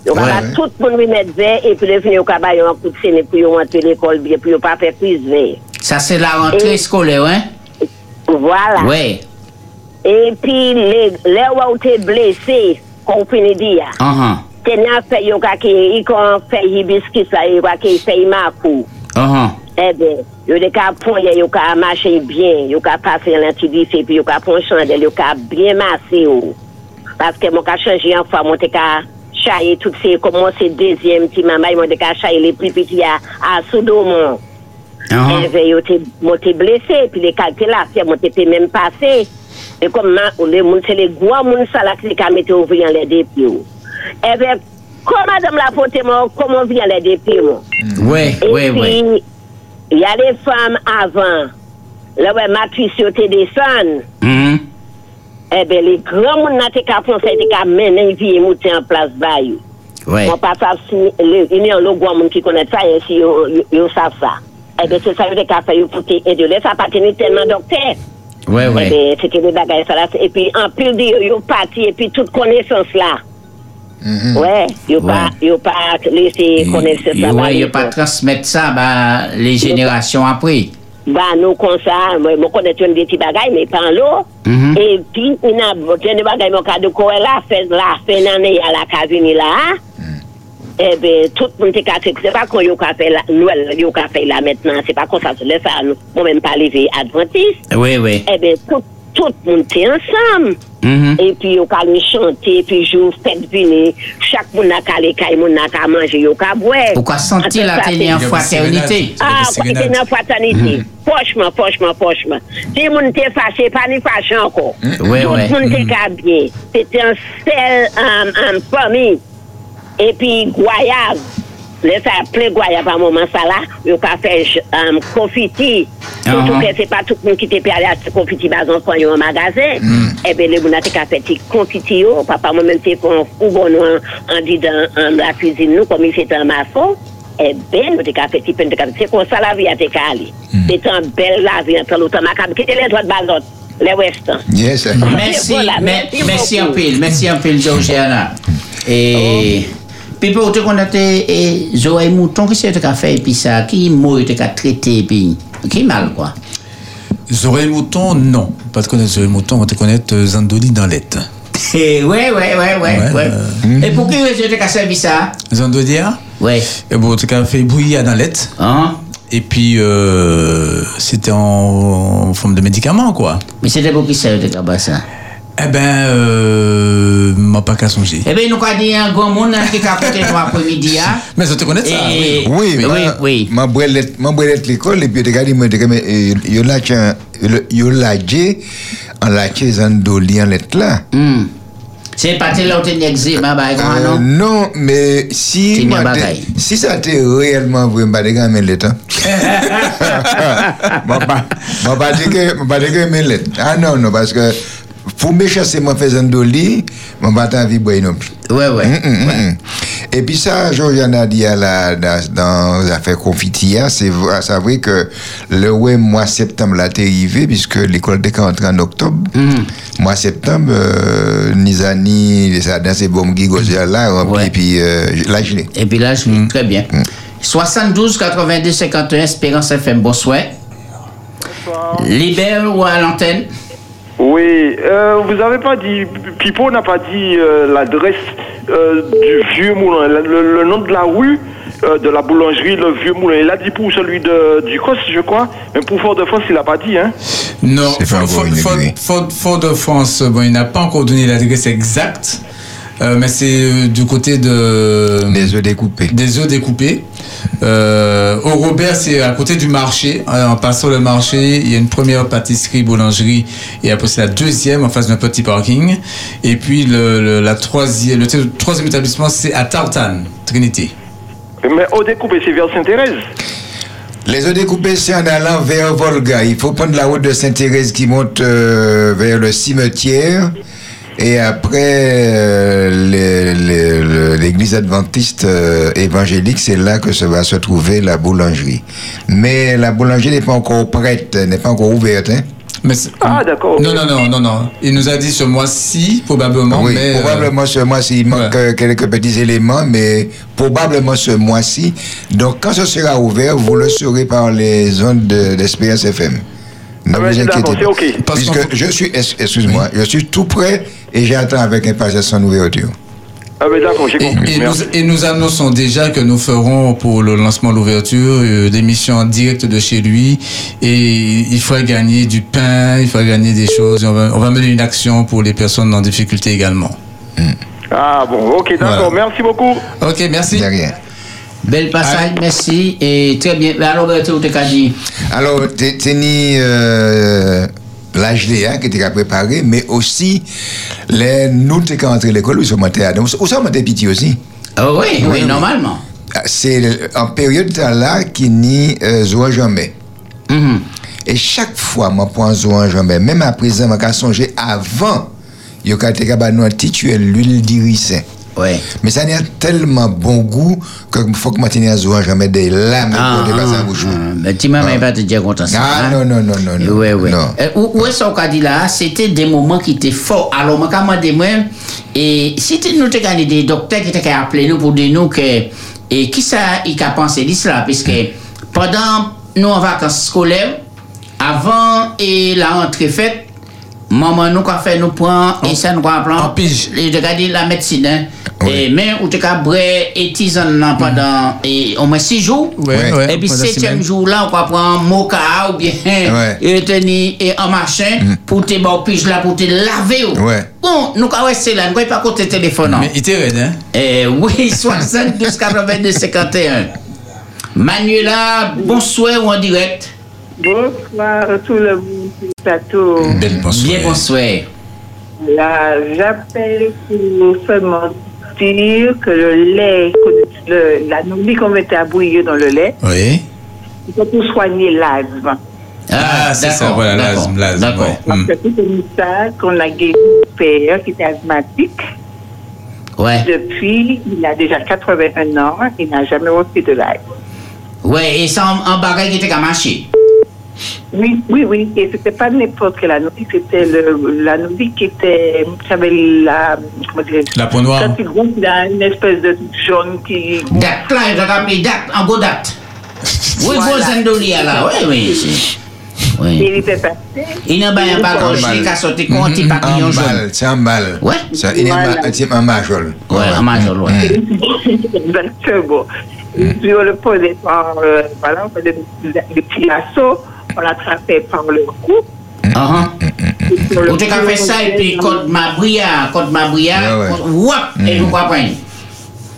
Yo ka ba tout moun wimed ve, epi le fini yo ka ba yo an kout sene pou yo antri l'ekol, pou yo pa fe pwiz ve. Sa se la rentre skole, wè? Voilà. Wè. E pi le ou a ou te blese, kon fini di ya. Anhan. Ah. Ah, tenya fait yo ka ki, y kon fait hibiscus là, yo ka ki fait makou. yo de ka pon ye, yo ka marcher bien, yo ka puis yo ka pon chandelle, yo ka bien ou. Parce que mon ka mon te ka chailler tout ces, comment c'est deuxième petit maman, mon te ka chailler les plus petits à, à Soudomon. Ah. Eh bien, yo te, mon te puis les calculs là, puis mon te peut même passer. Et comme ma- les moun, c'est les gros moun les dépuis. E be, kon madame la pote moun, komon vyen le depi moun. Wey, wey, wey. E pi, ya de fam avan, le we matris yo te desan. Hmm. E be, le gran moun nan te ka pronsen, te ka menen viye moun te an plas bayou. Wey. Moun pa sa, yon yon logwa moun ki konet sa, yon si yon sa sa. Ebe, se sa yo de ka fè yo pote edole, sa pateni tenman doktè. Ebe, se te de bagay sa la, epi anpil di yo yo pati, epi tout konesans la. Connaissance là. Ouais, yo pas, yo pas laissé connaissance là. Ouais, pas transmettre ça bah, les générations après. Bah, nous, comme ça, moi, je connais une des petits bagages, mais pas en l'eau. Mhm. Et puis, y a des bagages, mon cas de quoi là, fait là, fait l'année à la cabine là. Eh bien, tout le monde est cassé. C'est pas qu'on y a fait là, nous, y a fait là maintenant. C'est pas comme ça, c'est ça, nous, moi-même pas levé adventiste. Oui, oui. Eh bien, tout, tout le monde est ensemble. E pi yo ka le chante, pi jou fèd vini, chak moun na ka le kay, moun na ka manje, yo ka bwe. Ou ka santi la teni an fraternite. Ah, teni an fraternite. Pochman, pochman, pochman. Ti moun te fache, pa ni fache anko. Tout moun te ka bie. Te te an sel an fami. E pi gwayav. Le ça à un moment ça là, yo ka fait um, confiti. Surtout Ah. que c'est pas tout le monde qui te aller acheter confiti bas yo en magasin. Eh bien, les a te ka fait ti confiti yo. Papa moi-même te font ou bon nous en, la cuisine nous, comme il fait en maçon. Eh bien, nous te ka fait ti pen te ka fait. C'est comme ça la vie a te ka aller. C'est un bel la vie entre l'autre macabre. Qui te les droits de bazot, les western. Yes. Merci, merci merci en pile, merci en pile, Georgiana. Et puis pour te connaître, et Zoé Mouton, que tu as fait, puis ça, qui tu as traité, puis qui mal, quoi. Zoé Mouton, non. Pas te connaître Zoé Mouton, on te connaître euh, Zandoli dans l'être. Ouais, ouais, ouais, ouais. Et pour qui tu as servi ça Zandoli, hein Ouais. Et bon, tu as fait bouillir dans l'être. Hein? Et puis, euh, c'était en, en forme de médicament, quoi. Mais c'était pour qui ça, tu as ça Eh ben, euh, m'a pas qu'à songer. Eh bien, nous avons dit un grand monde hein, qui a côté toi après-midi. hein. Mais ça te connaît ça Et- Oui, oui, ma- oui. Ma brelette l'école, et puis regarde, il me dit que yo la yo en la en lettre là. Hmm. C'est pas tel autre eczéma, bah, comment, Euh, non? Non, mais si, si ça t'est réellement vrai, bah, les gars, lettres. Non, non, pour me chasser, moi, fais un doli, t'envie de boire non plus. Ouais, ouais. Mm, mm, mm. Et puis ça, Georgiane a dit à la, dans, dans l'affaire Confitia, c'est vrai, que le ouais, mois septembre t'es arrivé, puisque l'école était entrée en octobre. Mois septembre, euh, Nizani, ça dans ces bombes là, rempli, et puis euh, là, je l'ai. Et puis là, je Mm. très bien. 72 82 51 Espérance FM, bonsoir. Libère ou à l'antenne? Oui, euh, vous avez pas dit, Pipo n'a pas dit euh, l'adresse euh, du vieux moulin, le, le- le nom de la rue, euh, de la boulangerie, le vieux moulin. Il a dit pour celui de, du COS, je crois, mais pour Fort-de-France, il n'a pas dit, hein. Non, Fort, Fort- Fort- Fort- Fort-de-France, bon, il n'a pas encore donné l'adresse exacte, euh, mais c'est euh, du côté de... Des œufs découpés. Des œufs découpés. Euh, au Robert, c'est à côté du marché. En passant le marché, il y a une première pâtisserie, boulangerie, et après c'est la deuxième en face d'un petit parking. Et puis le, le- la troisième, le troisième établissement, c'est à Tartane, Trinité. Mais au découpé, c'est vers Sainte-Thérèse. Les œufs découpés, c'est en allant vers Volga. Il faut prendre la route de Sainte-Thérèse qui monte euh, vers le cimetière. Et après, euh, l'église adventiste euh, évangélique, c'est là que se va se trouver la boulangerie. Mais la boulangerie n'est pas encore prête, n'est pas encore ouverte. Hein? Mais Ah, d'accord. Non, non, non, non, non. Il nous a dit ce mois-ci, probablement. Oui, mais, euh, probablement ce mois-ci. Il manque euh, quelques petits éléments, mais probablement ce mois-ci. Donc, quand ce sera ouvert, vous le saurez par les ondes de- d'Espérance FM. Ne Ah ben, vous inquiétez d'accord, pas. c'est ok. Parce Puisque je suis, ex- excuse-moi, je suis tout prêt et j'attends avec impatience son ouverture. Ah, ben d'accord, j'ai compris. Et nous, Merci. et nous annonçons déjà que nous ferons pour le lancement, l'ouverture, euh, des missions en direct de chez lui. Et il faudra gagner du pain, il faudra gagner des choses. Et on, va, on va mener une action pour les personnes en difficulté également. Ah bon, ok, d'accord, merci beaucoup. Ok, merci. rien. Bel passage, merci. Et très bien. Mais Alors, tu as dit Alors, t'es ni euh, Léa qui était préparé, mais aussi les nous qui sommes entrés à l'école, nous sommes montés à nous. Nous sommes montés petit aussi? Ah oui, oui, normalement. C'est en période de temps là qui ni euh, Zoan jamais. Mhm. Et chaque fois, moi, prends Zoan jamais, même à présent, je vais songer avant, il y a de tituer l'huile d'iricin. Ouais. Mais ça n'a tellement bon goût que faut que je à Zoan jamais des lames Ah, pour dépasser ah, ah, Mais tu m'as même pas te dire content ça. Ah, hein? non, non, non, non, ouais. non. Euh, où, où est-ce qu'on dit là C'était des moments qui étaient forts. Alors, moi, quand moi, moi, et si tu nous as des docteurs qui t'ont appelé nous pour dire nous que, et qui ça, il a pensé de cela, puisque pendant nous en vacances scolaires, avant et la rentrée faite, maman nous a fait nous prend et ça nous a en pige. Et de garder la médecine. Hein. Et mais ou te ka bre et tisane nan pendant et au moins six jours. Ouais, ouais, et puis septième jour là on va prendre moka ou bien et tenir et en machin pour te bon pige là pour te laver. ou. Ouais. Bon, nous ka rester là, nous pas côté téléphone. non. Mais il était raide, hein? Eh oui, 72 82 51. Manuela, bonsoir ou en direct. Bonsoir tout le monde plateau. Belle bonsoir. Bien bonsoir. Là, j'appelle pour seulement dire que le lait, que le- la nourriture qu'on mettait à bouillir dans le lait, Oui. c'est pour soigner l'asthme. Ah, c'est ça, voilà, l'asthme, l'asthme. D'accord. ouais. Parce Hmm. que c'est comme ça qu'on a guéri mon père qui était asthmatique. Ouais. Depuis, il a déjà 81 ans, il n'a jamais refait de l'asthme. Ouais, et ça en, en bagage qui était qu'à marcher. Oui, oui, oui. Et c'était pas n'importe quelle anodyne, c'était le, l'anodyne qui était, qui avait la, comment dire, La peau noire. quand il gonfle, il a une espèce de jaune qui. Date là, je appelé date, en go date. Oui, Voilà. gros Zendolia là, oui, oui. c'est- Oui. Il était passé. Il n'a pas un Mal. qui a sorti con, petit papillon En jaune. balle, c'est en balle. Ouais. Il c'est en majol. Ouais, en majol, ouais. Exactement. Et puis on le par, euh, voilà, on des, des petits assauts, on l'attrapait par le cou. Ah, on as fait ça et puis code Mabria, code Mabria, Ouais, ouais. wap, et nous quoi prendre.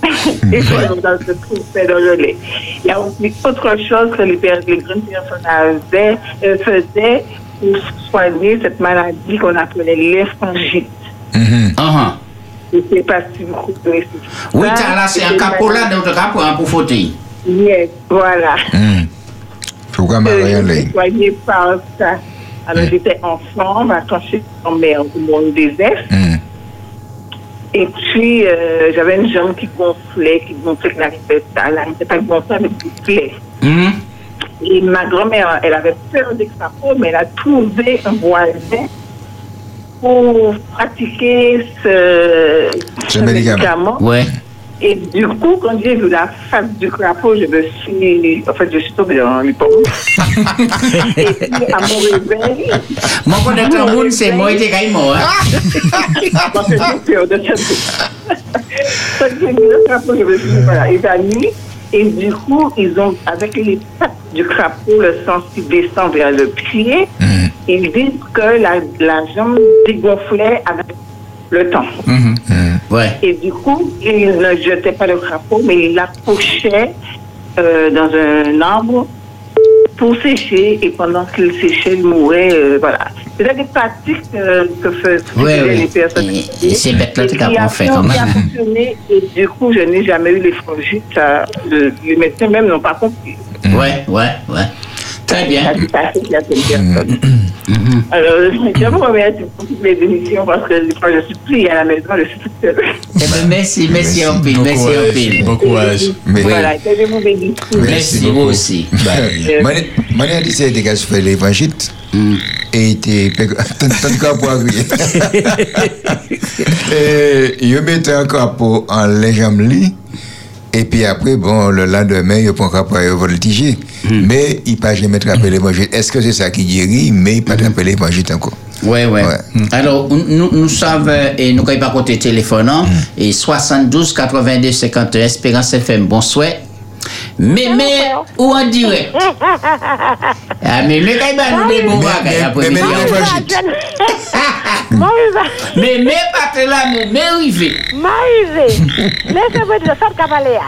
et puis on dans ce trou fait dans le lait. Il y a aussi autre chose que les, grandes personnes avaient, euh, faisaient pour soigner cette maladie qu'on appelait l'éphangite. Ah, Je ne sais pas si vous connaissez. Oui, là, c'est un une capot là, maladie- donc tu as pour un pour fauteuil. Yes, voilà. Pourquoi Euh, Maria je Lane suis soignée par ça. Alors j'étais enfant, ma je suis tombée au monde des F. Et puis euh, j'avais une jambe qui gonflait, qui gonflait, qui n'arrivait pas, elle n'arrivait pas à gonfler, mais qui gonflait. Et ma grand-mère, elle avait peur d'extrapo, mais elle a trouvé un voisin pour pratiquer ce, Ce médicament. Ouais. Et du coup, quand j'ai vu la face du crapaud, je me suis. En fait, je suis tombée dans les pommes. Et puis, à mon réveil. Mon connaître le monde, c'est moi qui t'ai mort. hein. Parce que j'ai peur de ça. Quand j'ai vu le crapaud, je me suis voilà. Et du coup, ils ont, avec les pattes du crapaud, le sang qui descend vers le pied, ils disent que la, la jambe dégonflait avec le temps. Ouais. Et du coup, il ne jetait pas le crapaud, mais il l'accrochait euh, dans un arbre pour sécher. Et pendant qu'il séchait, il mourait. euh, voilà. C'était des pratiques euh, que faisaient Ouais, les personnes. Et- et c'est bête là, Et tu qui as a fait quand même. fonctionné. Et du coup, je n'ai jamais eu les frangites. Ça, le- les médecins même n'ont pas compris. Ouais, ouais, ouais. Très bien. Ça, Alors, je vous remercie pour toutes les émissions parce que quand je suis pris à la maison, je suis toute seule. Eh ben, merci, merci en pile, merci en pile. Bon courage. Voilà, que je vous bénisse. Merci, vous aussi. C'est des gars qui font l'évangile. Et il Tant de cas pour agréer. En légende lit. Et puis après, bon, le lendemain, il prend à voltiger. Mais il ne peut jamais attraper l'évangile. Est-ce que c'est ça qui guérit Mais il ne peut pas attraper l'évangile encore. Ouais, ouais. Alors, nous, nous savons, et nous n'avons pas côté téléphone, hein, et 72 82 51 Espérance FM, bonsoir. Mémé ou en direct Ah, mémé, quand il va nous des bons bagages après Mémé, Mémé, pas là, mémé, arrivé. M'arrivé. Laissez-moi dire ça, cavalier.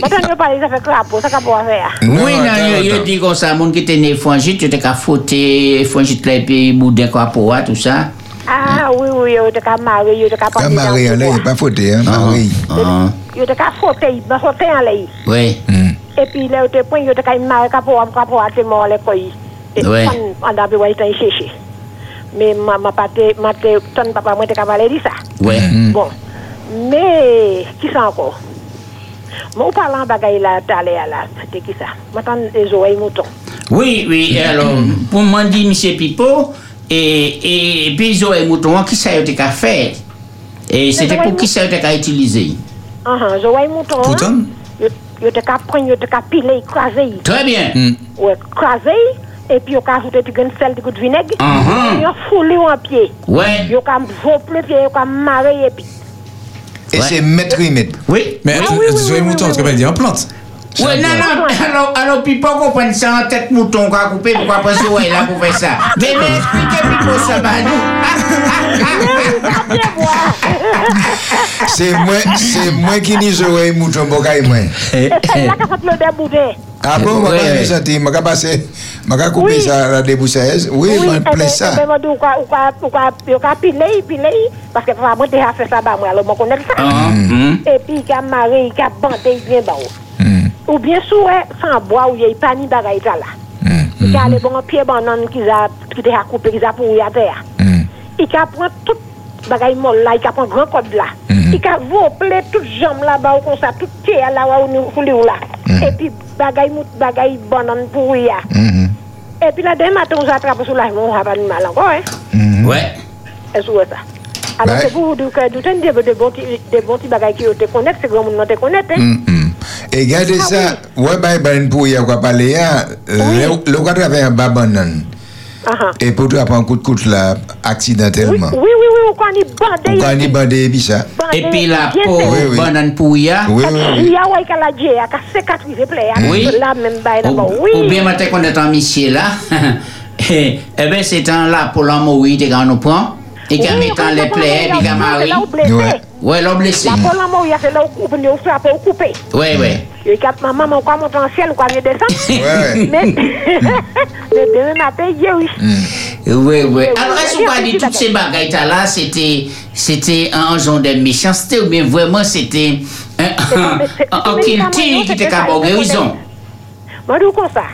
Maintenant, yo parle, ça fait crapaud, ça crapaud à faire. Oui, non, yo, yo dit comme ça, moun qui te né frangite, yo te ka frotter frangite là, et puis boudin quoi pour tout ça. Ah, oui, oui, yo te ka marrer, yo te ka Marie, le là, il bois. n'est pas fauté, hein, Marie. Ah, Yo te ka frotter, ben frotter en lait. oui. Et puis là, yo te point, yo te ka marrer crapaud, crapaud à te mort les koyi. Et Ouais. pendant que yo te chercher. Mais ma ma pate, ma te, ton papa, moi te ka parler de ça. Ouais. Bon. Mais, qui ça encore? Moi, parlant de bagaille là, t'allais là, c'était qui ça? Les oreilles moutons. Oui, oui, alors, pour moi, dit M. Pipo, et, et puis ils ont mouton, qui ça yo te ka fait? Et c'était pour qui ça yo te ka utiliser? Ah, ah, les oreilles moutons. Pour hein? ton? Yo te ka prendre, yo te ka piler, écraser. Très bien. Ouais, écraser. Et puis, yo ka ajouter du grain de sel, du goût de vinaigre. Ah, ah. Yo foulé en pied. Ouais. Ka vopler pied, yo ka marrer et puis. Et c'est maître maître. Oui. Mais Ah tu vois, mouton, tu peux pas dire en plante. Oui, a. Oui, moi plein ça. moi, dit, ou ka- ou ka- ou ka- yo ka piler, piler, parce que Ouè nan nan, alò pi pa kompwen sa an tèt mouton kwa koupe pou kwa prese ouè la pou fè sa. Ve mè esplike pi pou sa banou. Se mwen, se mwen ki ni ouè mouton pou kaj mwen. Se la ka sot lò deboudè. A bon, mwen ka mè santi, mwen ka pase, mwen ka koupe sa la deboussez. Oui, mwen ple sa. Mwen mwen ou ka pilei, pilei, paske mwen deja fè sa ba mwen, alò mwen konel sa. E pi ka mare, ka bante, bien ba ou. Ça, tout pied là, où nous voulons là. Et puis, bagaille mout, bagaille banane pourri là. Et puis là, demain matin, on s'attrape sur la on va pas de mal encore, hein. Ouais. Est-ce que ça? Alors, Ouais. c'est pour vous dire que nous avons des des bons petits des bons petits bagailles qui te connaissent, c'est grand monde te connaît, hein. Hum, hum. Et regardez ça, ouais, bah, ben pour y avoir parlé, hein, le le cadre avait un babanan. Ah, ah. Et pour toi, prendre un coup de coude là, accidentellement. Oui, oui, oui, on connaît bandé. On gagne bandé et puis ça. Et puis la Bien peau, fait. banane pouya. Oui, Il y a ouais qu'elle a dit, elle a cicatrisé plein. Oui. Là même bail là-bas. Ou, Oui. ou bien maintenant qu'on est en mission là, eh eh ben c'est un là pour l'amour, il quand nous prend, et quand Oui, mettant quand les on plaies, prend puis quand là, Marie. là où blessé. Ouais, ouais, l'homme blessé. La pour l'amour, il y a fait là où coupe, nous frappe ou couper. Ouais, ouais. Et quand ma maman, quoi, monte en ciel, quoi, vient descendre. Ouais. Mais, mais demain matin, il y a oui. Oui, oui. Alors, est-ce qu'on va dire toutes ces bagailles là, c'était, c'était un genre de méchanceté ou bien vraiment c'était un, un, un, un kilti qui était capable de guérison? Moi, je comme ça.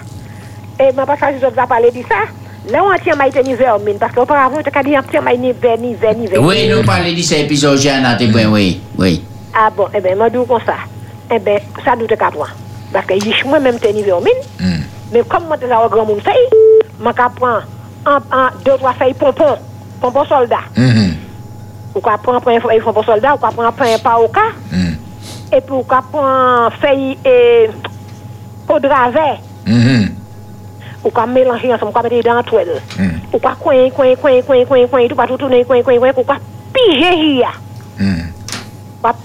Et ma passage, je vais parler de ça. Là, on tient ma tenue vers mine, parce qu'auparavant, on t'a dit, on tient ma ni vers, ni ni vers. Oui, nous parlons de cet épisode, j'ai un point, oui, oui. Ah bon, eh bien, moi, je comme ça? Eh bien, ça nous te capable. Parce que je moi-même tenue vers mine. Mais comme moi, je suis un grand monde fait, je prends un, un, deux, trois feuilles pompons, pompons soldats. Ou qu'on prend un feuille pompons soldats, ou qu'on prend un pain pas au cas. Et puis, ou qu'on prend feuille et poudre à verre. Ou qu'on mélange ensemble, dans la toile. Ou coin, coin, coin, coin, coin, coin, tout partout tourner, coin, coin, coin, ou piger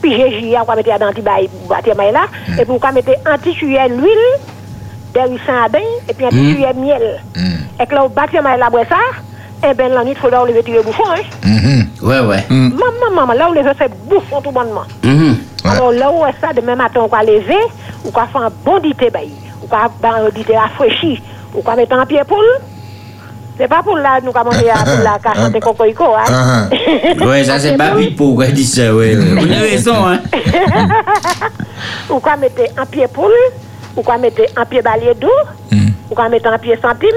piger dans bâtiment là, et puis qu'on mette anti-cuillère l'huile, derrière sardin, et puis anti-cuillère miel. Et que là, au bâtiment là, boit ça, et ben la nuit, il faut là, on lever le bouchon, hein. Ouais, ouais. Maman, maman, là, on lever ce bouchon tout bonnement. Alors là où est ça, demain matin, on va lever, ou qu'on fait un bon dité, bail, ou qu'on fait un dité rafraîchi, ou qu'on met un pied poule. C'est pas pour là, nous avons pour la cache de cocoïco, hein. Ouais, ça c'est pas pour dit ça, ouais. Vous avez raison, hein. ou qu'on mettre un pied poule, ou qu'on mettre un pied balai d'eau, ou qu'on mettre un pied centime,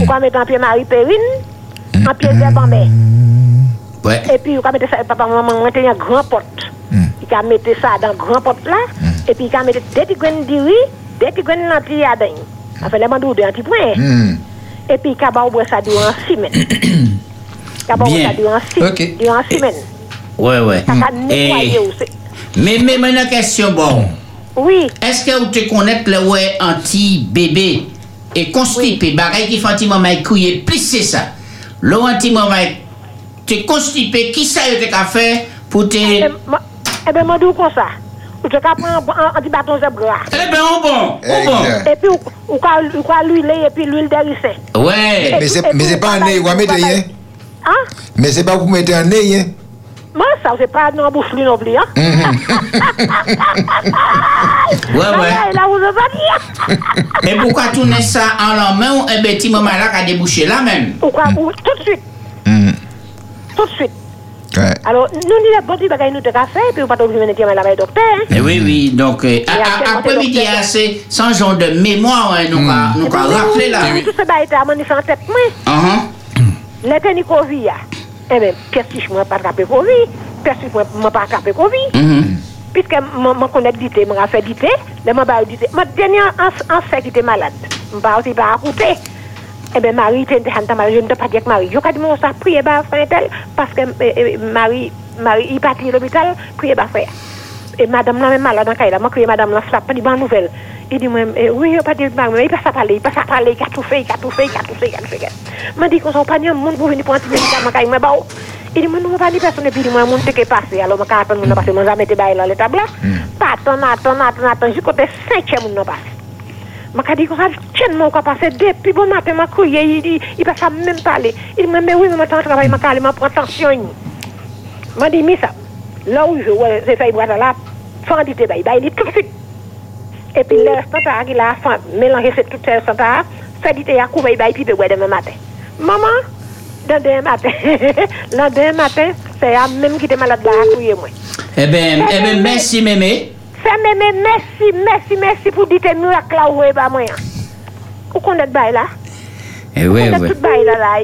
ou qu'on mettre un pied Marie Périne, un pied d'herbambé. Ouais. Et puis, ou qu'on mettre ça, papa, maman, on un grand pot. Il can mettre ça dans un grand pot là, et puis il can mettre des petits graines de riz, des petits graines de lentilles à dingue. Afen lèman dou de an ti pwen. Hmm. Epi kaba ou bwen sa dou an simen. Kaba ou bwen sa dou an simen. Dou an simen. Ouè ouè. Kaka hmm. netwaye ou se. Mè mè mè nan kèsyon bon. Oui. Eske ou te konet le wè anti-bebe e konstipe bagay ki fè anti-maman kouye plis se sa. Lo anti-maman te konstipe ki sa yo te ka fè pou te... Eh Ebe eh mandou kon sa. Ou tu can prendre un petit bâton de gras. Eh bien, on bon, on bon. Et puis, ou ou can l'huile et puis l'huile ricin. Ouais. Mais c'est mais c'est pas un nez, vous mettez rien. Hein? Mais c'est pas pour mettre un nez, hein. Moi, ça, c'est pas dans la bouche lui non plus, hein. Ouais, ouais. Là, vous avez pas dit. Et pourquoi tourner ça en la main, eh ben, petit maman là qui a débouché là même. Pourquoi ou- Tout de suite. Tout de suite. Ouais. Alors, nous, nous, les bons bagages, nous, puis va pas obligé de la veille docteur, hein. Eh oui, oui, donc, euh, après-midi, c'est hein, c'est sans genre de mémoire, hein, nous, qu'a- nous, qu'a rappelé là. Tout ce bail était à mon en tête, moi. Uh-huh. L'été ni Covid, ah. eh bien, qu'est-ce que je ne pas attraper Covid? Qu'est-ce que je ne pas attraper Covid? Mhm. Puisque je connais dité, je fait dité, je dité. Fait qui était malade, je aussi pas. Eh bien, Marie en malade, je ne peux pas dire que Marie. Je vais dire, ça prier bah frère tel, parce que eh, Marie, Marie, il partit à l'hôpital, prier bah frère. Et madame là, même malade dans le cas, moi, crié madame là, frappe, pas de bonne nouvelle. Il dit, eh, oui, il pas de bonne nouvelle, il passe à parler, il passe à parler, il a tout fait, il a tout fait, il a tout fait, il a tout fait. M'a dit qu'on s'en pas de monde pour venir pour un petit médicament, quand il m'a. Il dit, moi, non, pas de personne, et puis dit, moi, mon t'es passé, alors, moi, quand on passé, moi, jamais été baillé là, le tableau. Pas attendre, attendre, attendre, attendre, jusqu'au cinquième, on passé. Ma ka di ko sa chen mon ka passé depuis bon matin m'a crié il il il pas ça même parler il m'a mais oui mais maintenant travail m'a calé m'a prend tension m'a dit mais ça là où je ouais c'est fait boire là fondité bail bail tout de suite. Et puis le standard il a fait mélanger c'est tout ce standard fait dit à couper bail puis boire demain matin. Maman dans demain matin là demain matin c'est à même qui était malade là à crier moi. Eh ben, eh ben, merci, mémé. Fè mè mè, mèsi, mèsi, mèsi pou dite miracle la ouè ba mwen. Ou konet bay la? Eh oui, oui. tout bay la la.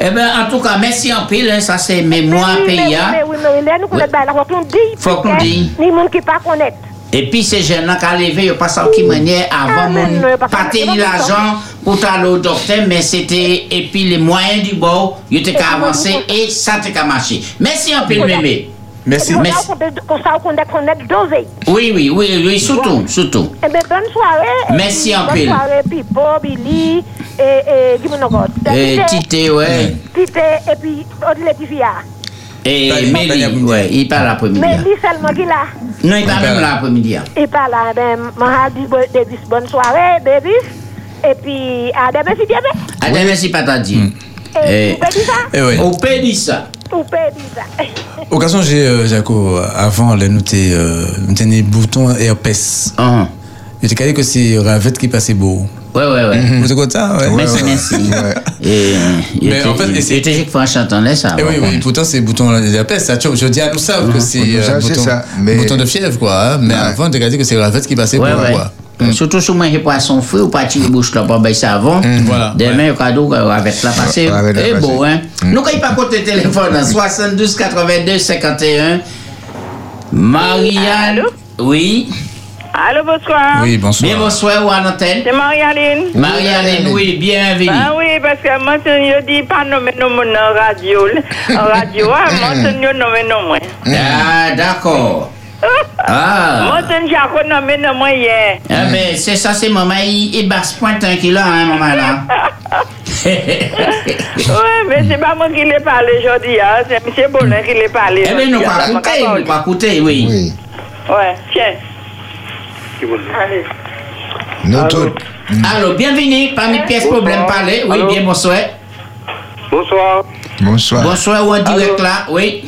Eh ben, en tout cas, merci en pile, hein, ça c'est mémoire Mais PIA. oui, mais oui, lè nou konet bay la, fòk nou di. Faut qu'on dit. Ni moun ki pa konet. Et puis ces jeunes-là qui levé, ils n'ont pas sorti manière avant mon pas tenir l'argent pour aller au docteur, mais c'était, et puis les moyens du bord, ils étaient qu'à avancer et ça qu'à marcher. Merci en pile, mémé. Merci. Merci. Oui, oui, oui, oui, surtout, surtout. Eh ben, bonne soirée. Merci Et en pile. Bonne soirée, Pipo, Billy, et, et, dis-moi encore. Et Tite, ouais. Tite, et puis, Odile Tifia. Et Mélie, ouais, il parle l'après-midi. Mais lui seulement qui là. Non, il parle même l'après-midi. hein. Et par là, ben, m'a dit bo- Davis, bonne soirée, Davis. Et puis, à demain, si Dieu veut. Ah, merci, pas t'as dit. Et, ça? Eh oui. On peut dire ça. Ça. J'ai, euh, Jaco, avant, là, nous t'es, euh, nous t'es des boutons herpès. Uh-huh. Je t'ai dit que c'est Ravette qui passait beau. Ouais, ouais, ouais. Vous êtes content, ouais? Merci, merci. Et, il Mais en fait, et c'est- il était juste pour un chantant là, ça. Eh oui, oui, pourtant c'est bouton herpès. Ça, tu- je dis à nous savent que c'est Nous euh, c'est bouton, ça, mais- bouton de fièvre, quoi. hein. Mais avant, tu as dit que c'est Ravette qui passait Ouais, beau, ouais. quoi. Surtout si vous mangez poisson frit ou pas tirer bouche là pour bailler savon. Voilà. Demain, le cadeau avec la passée. Ouais, avec la Et passée. beau, hein. Nous, quand il pas côté téléphone, hein, 72 82 51. Marianne. Oui. Allô, bonsoir. Oui, bonsoir. Bien bonsoir ou à l'antenne. C'est Marie-Aline. Marie-Aline, oui, bienvenue. Ah oui, parce que moi, je dis pas nommer nos mon en radio. En radio, ah, moi, je ne nommer non moi. Ah, d'accord. Ah. Moi, hier. Ah, ben, c'est ça, c'est maman, il, il basse pointe un kilo, hein, maman, là. Oui, mais c'est pas moi qui l'ai parlé aujourd'hui, hein. c'est M. Bonin qui l'ai parlé. Eh bien, nous pas écouter, hein. nous pas écouter, oui. Ouais, tiens. Allez. Nous tous. Allô, bienvenue parmi pièces problème parler. Oui, Allô? bien bonsoir. Bonsoir. Bonsoir. Bonsoir, ou en direct là, oui.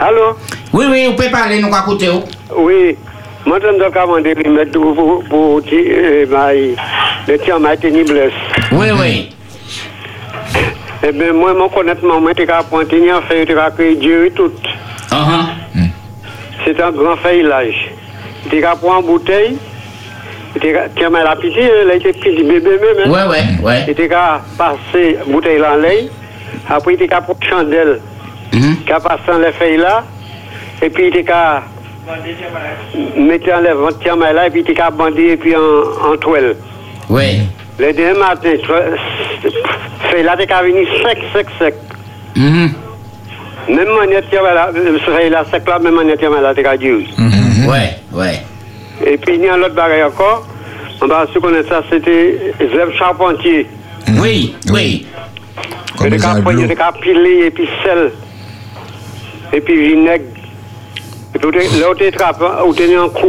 Allô Oui, oui, vous pouvez parler, nous écouter. Oui, moi je dois commander les mettre pour, pour pour euh, ma, le tien m'a tenu blesse. Oui, oui. Eh bien, moi, mon connaissement, moi, je suis appointé en fait, je suis accueilli Dieu et tout. C'est hmm. un grand faillage. Je suis prendre en bouteille, je suis mal à piscine, là, il était petit bébé même. Oui, oui, oui. Je suis passé bouteille dans l'air, après, je suis prendre chandelle. Qui a passé dans les feuilles là. Et puis, je suis mettre en mais là, et puis, tu as bandé, et puis en, en toile. Oui. Le dernier matin, fait là, tu as venu sec, sec, sec. Mhm. Même manière, tiens, mais là, fait là, sec là, même manière, tiens, mais là, tu as dit. Ouais, ouais. Et puis, il y a un autre bagage encore. On va se connaître ça, c'était Zeb Charpentier. Oui, oui. Tu as pris, tu as pilé, et puis sel. Et puis vinaigre. Et puis, là où tu es trappé, où tu es en coup,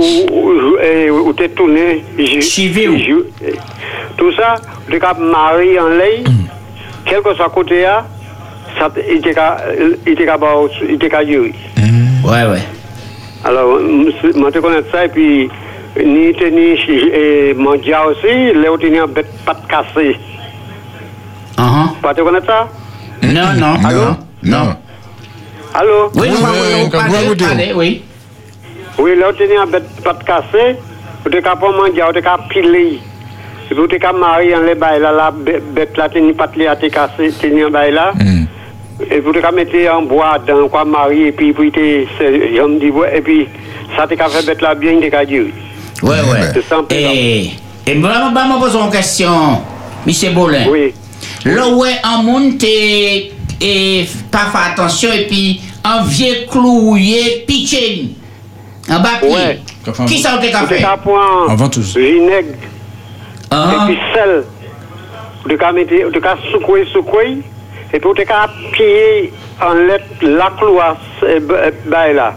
et où tu es tourné. Tout ça, marié en lait, quel que soit côté là, ça, il qu'à, il il jury. Ouais, ouais. Alors, moi, je connais ça, et puis, ni tenir, et mondial aussi, là, on tenait un bête pas cassé. Pas te connaître ça? Non, non. Allô? Non. Allô? Oui, oui, oui, oui, oui. Oui, là, un bête pas de cassé, était qu'à pas était qu'à piler. Et puis, on était qu'à marier en les bails là, la bête là, tenir pas de te cassé, tenir un bail là. Et puis, on était qu'à mettre en bois dans quoi marier, et puis, puis, c'est, j'aime dire, ouais, et puis, ça qu'à faire bête là bien, t'es qu'à dire. Ouais, ouais. Et, et moi, moi, moi, pose une question, M. Bolin. Oui. Là où est un monde et pas fait attention et puis un vieux cloué pitché en bas pied. Qui ça qu'à prendre Avant tous. vinaigre, Ah. et puis sel. Était qu'à mettre, était qu'à secouer, secouer, et puis on était qu'à piller en lettre la euh, bail là.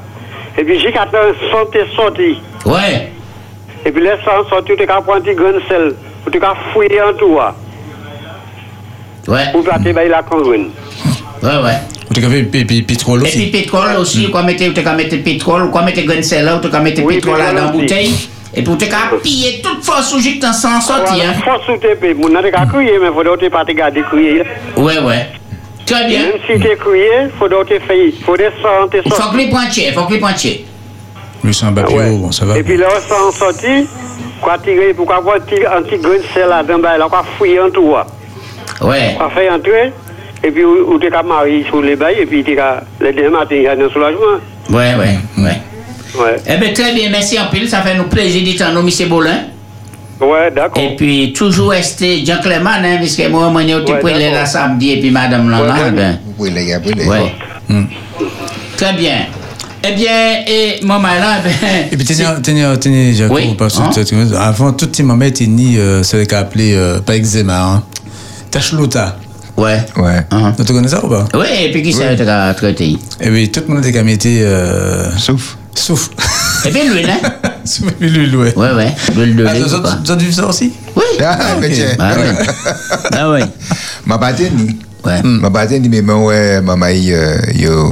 Et puis j'ai qu'à faire sorti, sorti. Ouais. Et puis laisse ça sorti, on était qu'à prendre un petit grain de sel. Était qu'à fouiller en tout. Ouais. Pour plater la congrune. Ouais, ouais. On t'a fait pi- pétrole Et puis aussi. pétrole aussi, tu qu'à mettre pétrole, quoi mettre grain de sel là, tu mettre pétrole là dans la aussi. bouteille. Et tu qu'à piller toute force où j'ai que sans sortir. hein. Force ou TP, mon n'a qu'à crier, mais faut que pas te garder crier. Ouais, ouais. Très bien. Même si tu crié, faut que tu fais, faut descendre, t'es Il faut que les pointiers, il faut que les pointiers. Lui, c'est un papier, bon, ça va. Et puis là, on s'en sorti, quoi tirer, pour avoir un petit grain de sel là dedans, ben, là, quoi fouiller en tout. ah. Ouais. Quoi faire entrer, et puis ou t'es qu'à marier sur les bails, et puis le demain matin, il y a un soulagement. Ouais, ouais, ouais. Ouais. Eh bien, très bien, merci en pile. Ça fait nous plaisir d'être en nous, M. Bolin. Ouais, d'accord. Et puis, toujours rester gentleman, hein, puisque moi, moi, je suis la samedi, et puis Madame Lana, eh ben, Oui, les gars, oui, les ouais. Très bien. Eh bien, et maman là, ben. Et puis, tenez, tenez, tenez, Jacob, Oui, parce hein? que tu- avant, tout les mamans étaient ni, euh, ce qu'on appelé, euh, pas eczéma, hein. Tachelota. Ouais. Ouais. Tu connais ça ou pas? Oui, et puis qui ça a traité Eh oui, tout le monde était qu'à mettre. Euh... Souffle. Souffle. Eh bien, l'huile, hein Souffle et l'huile, ouais. Ouais, ouais. L'huile de Ah, lait, vous ou avez- pas? vous avez vu ça aussi? Oui. Ah, mais ok. tiens. Ah ouais. Ah ouais. Ma patine, Ouais. ma patine, mais moi, ouais, maman, yo,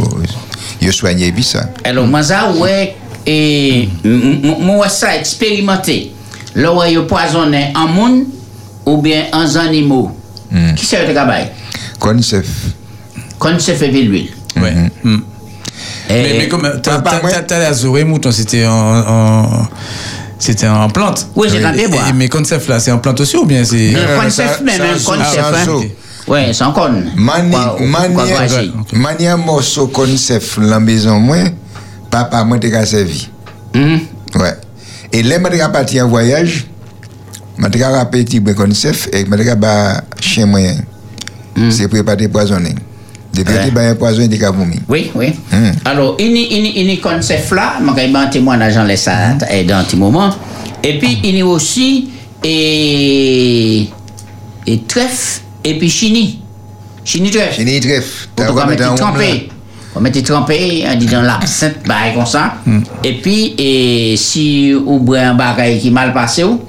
yo soigné, puis ça. Alors, moi, ça, ouais, et moi, ça, expérimenté. Là où il poisonné en monde ou bien en animaux. Qui c'est le travail Concef. Quand se fait l'huile. Ouais. Mm. Mais, mais comme t'as la mouton, c'était en, en- c'était en plante. Oui, c'est en Et- bois. et- Mais concept là, c'est en plante aussi ou bien c'est Le concept même, un concept. hein. Ouais, c'est un con. Mani, Quoi- quoi mani, voici. mani un morceau concef la maison, moi, papa, moi, t'es qu'à servi. Ouais. Et là, moi, t'es qu'à partir en voyage, moi, t'es qu'à rappeler petit concef, et moi, t'es qu'à ba moyen. C'est préparé poisonné. Depuis que tu as poisonné, t'es qu'à vomir. Oui, oui. Alors, il y il y- il y concept là, je vais un témoignage en laisse ça eh, dans un petit moment. Et puis, il y a aussi et, et trèfle et puis chini. Chini trèfle. Chini trèfle. Pour qu'on mette dans un trempé. On mette trempé, on dit dans l'absinthe, bah, comme ça. Et puis, et, si ou bien un bagage qui mal passé ou,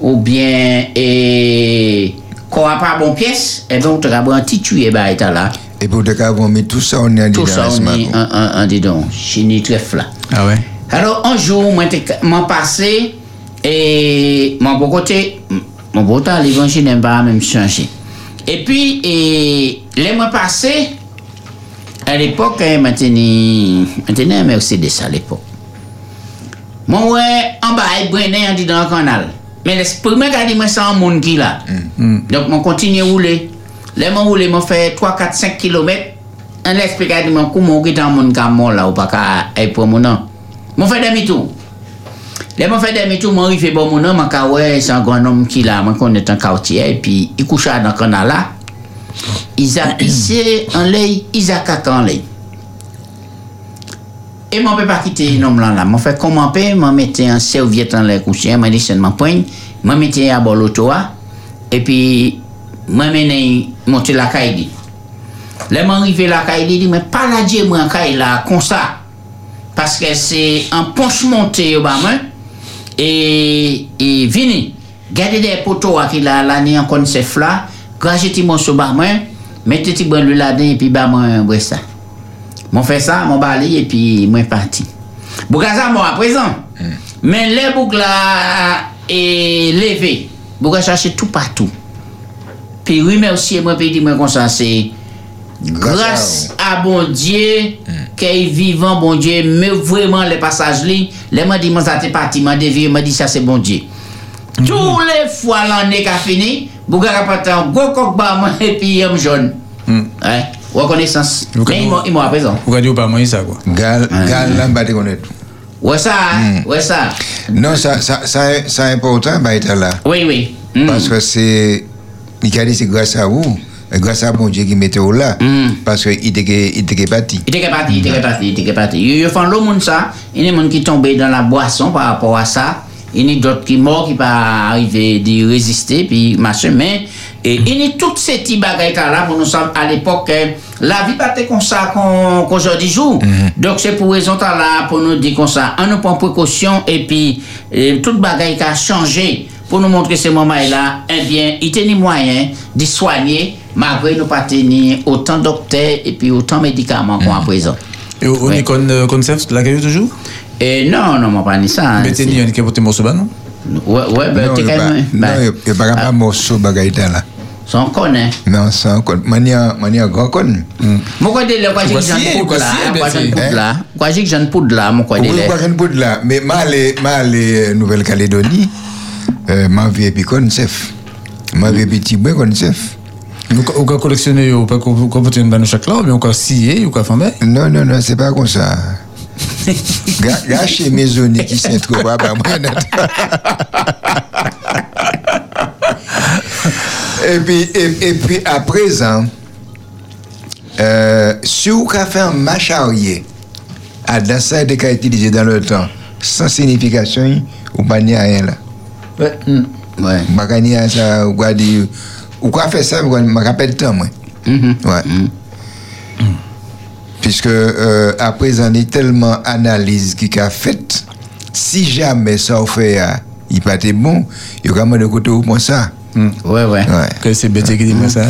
ou bien, et, qu'on a pas bon pièce, et bien, on te un petit tué, bah, et là. Et pour te qu'à vomir, tout ça, on est en Tout ça, on dit est dis donc, chini trèfle là. Ah ouais? Alors, un jour, moi, moi, passé, et mon beau côté, mon beau temps, l'évangile n'aime pas même changer. Et puis, et, les mois passés, à l'époque, hein, maintenant, maintenant, un Mercedes à l'époque. Moi, ouais, en bas, il brûlait, on dit dans le canal. Men les prime gadi mwen san moun ki la. Donk mwen kontinye roule. Le mwen roule mwen fè 3, 4, 5 kilomet. An les prime gadi mwen kou moun ki tan moun kam moun la ou pa ka ay pou moun an. Mwen fè demi tou. Le mwen fè demi tou mwen rife bon moun an mwen ka wè san gwan nom ki la. Mwen kon netan kautiye pi i koucha nan kanala. Iza pise an ley, iza kaka an ley. E mwen pe pa kite nom lan la. Mwen fe koman pe, mwen mette an serviet an lè kousyen, mwen desen mwen poyn, mwen mette a bol otowa, epi mwen mene monte la kay di. Le mwen rive la kay di, di mwen pala diye mwen kay la konsa. Paske se an ponch monte yo ba mwen, e, e vini. Gade de potowa ki la lani an kon se fla, graje ti mwen sou ba mwen, mette ti bon lula den epi ba mwen bre sa. Mwen fè sa, mwen bali, epi mwen pati. Bougaza hmm. mwen aprezen. Mm. Men le bouk la e leve. Bougaza se tout patou. Pi wime osi e mwen pe di mwen konsanse. Gras hmm. hmm. a bon Diyo, ke yi vivan bon Diyo, mè vwèman le pasaj li, le mè di mè zate pati, mè devye, mè di sa se bon Diyo. Mm -hmm. Tou le fwa lan ne ka fini, bougar apatan, gwo kok ba mè, epi yom joun. Mm. Eh? Reconnaissance. Mais il m'a m'a à présent. Vous regardez pas moi ça quoi. Gal, gal, là, te connaître. Ouais ça, hein, ouais ça. Non, ça, ça, ça, c'est important, bah, être là. Oui, oui. Parce que c'est. Il a dit, c'est grâce à vous. Grâce à bon Dieu qui mettait au là. Parce qu'il était il était parti. Il était parti, il était parti, il était parti. Il y a ça, des gens qui tombent dans la boisson par rapport à ça. Il y a d'autres qui morts qui pas arriver de résister puis machin mais et il y a toutes ces petits bagages là pour nous sommes à l'époque euh, la vie pas comme ça qu'aujourd'hui joue. Donc c'est pour raison là pour nous dire comme ça, on nous prend précaution et puis toute bagaille qui a changé pour nous montrer ce moment là, eh bien, il tenait moyen de soigner malgré nous pas tenir autant de docteurs et puis autant de médicaments qu'on a présent. Et on est con concept la toujours? Et non, non, moi pas ni ça. hein, Mais t'es ni un qui a porté morceau non Ouais, ouais, ben, Non, t'es quand pas- même. non, il il pas de morceau bagaille là. Sans connaît. Non, sans con. Mania, mania grand con? Mon quoi de là, quoi j'ai que j'en poudre là, hein, quoi Betty. j'en poudre Hein? là, quoi j'ai que j'en poudre là, mon là. quoi bout de là. Mais m'aller, m'aller Nouvelle-Calédonie, m'a vu et puis Consef. M'a vu petit bois Consef. Ou ka- ou ka collectionner ou pas qu'on qu'on peut une banne chaque là, mais on ka scier ou ka faire Non, non, non, c'est pas comme ça. Gâcher mes zones qui sont trop bas. Et puis, et, et puis à présent, euh, si vous avez fait un match arrière, à dans ça de qu'a utilisé dans le temps, sans signification, ou pas ni rien là. Ouais. Ouais. Pas ni rien ça, ou quoi dire, ou quoi faire ça, je me rappelle le temps, moi. Ouais. Puisque euh, à présent, il y a tellement d'analyse qui a fait, si jamais ça on fait, euh, il pas été bon, il y a vraiment de côté où pour ça. Ouais, ouais. Que c'est bête qui dit ça.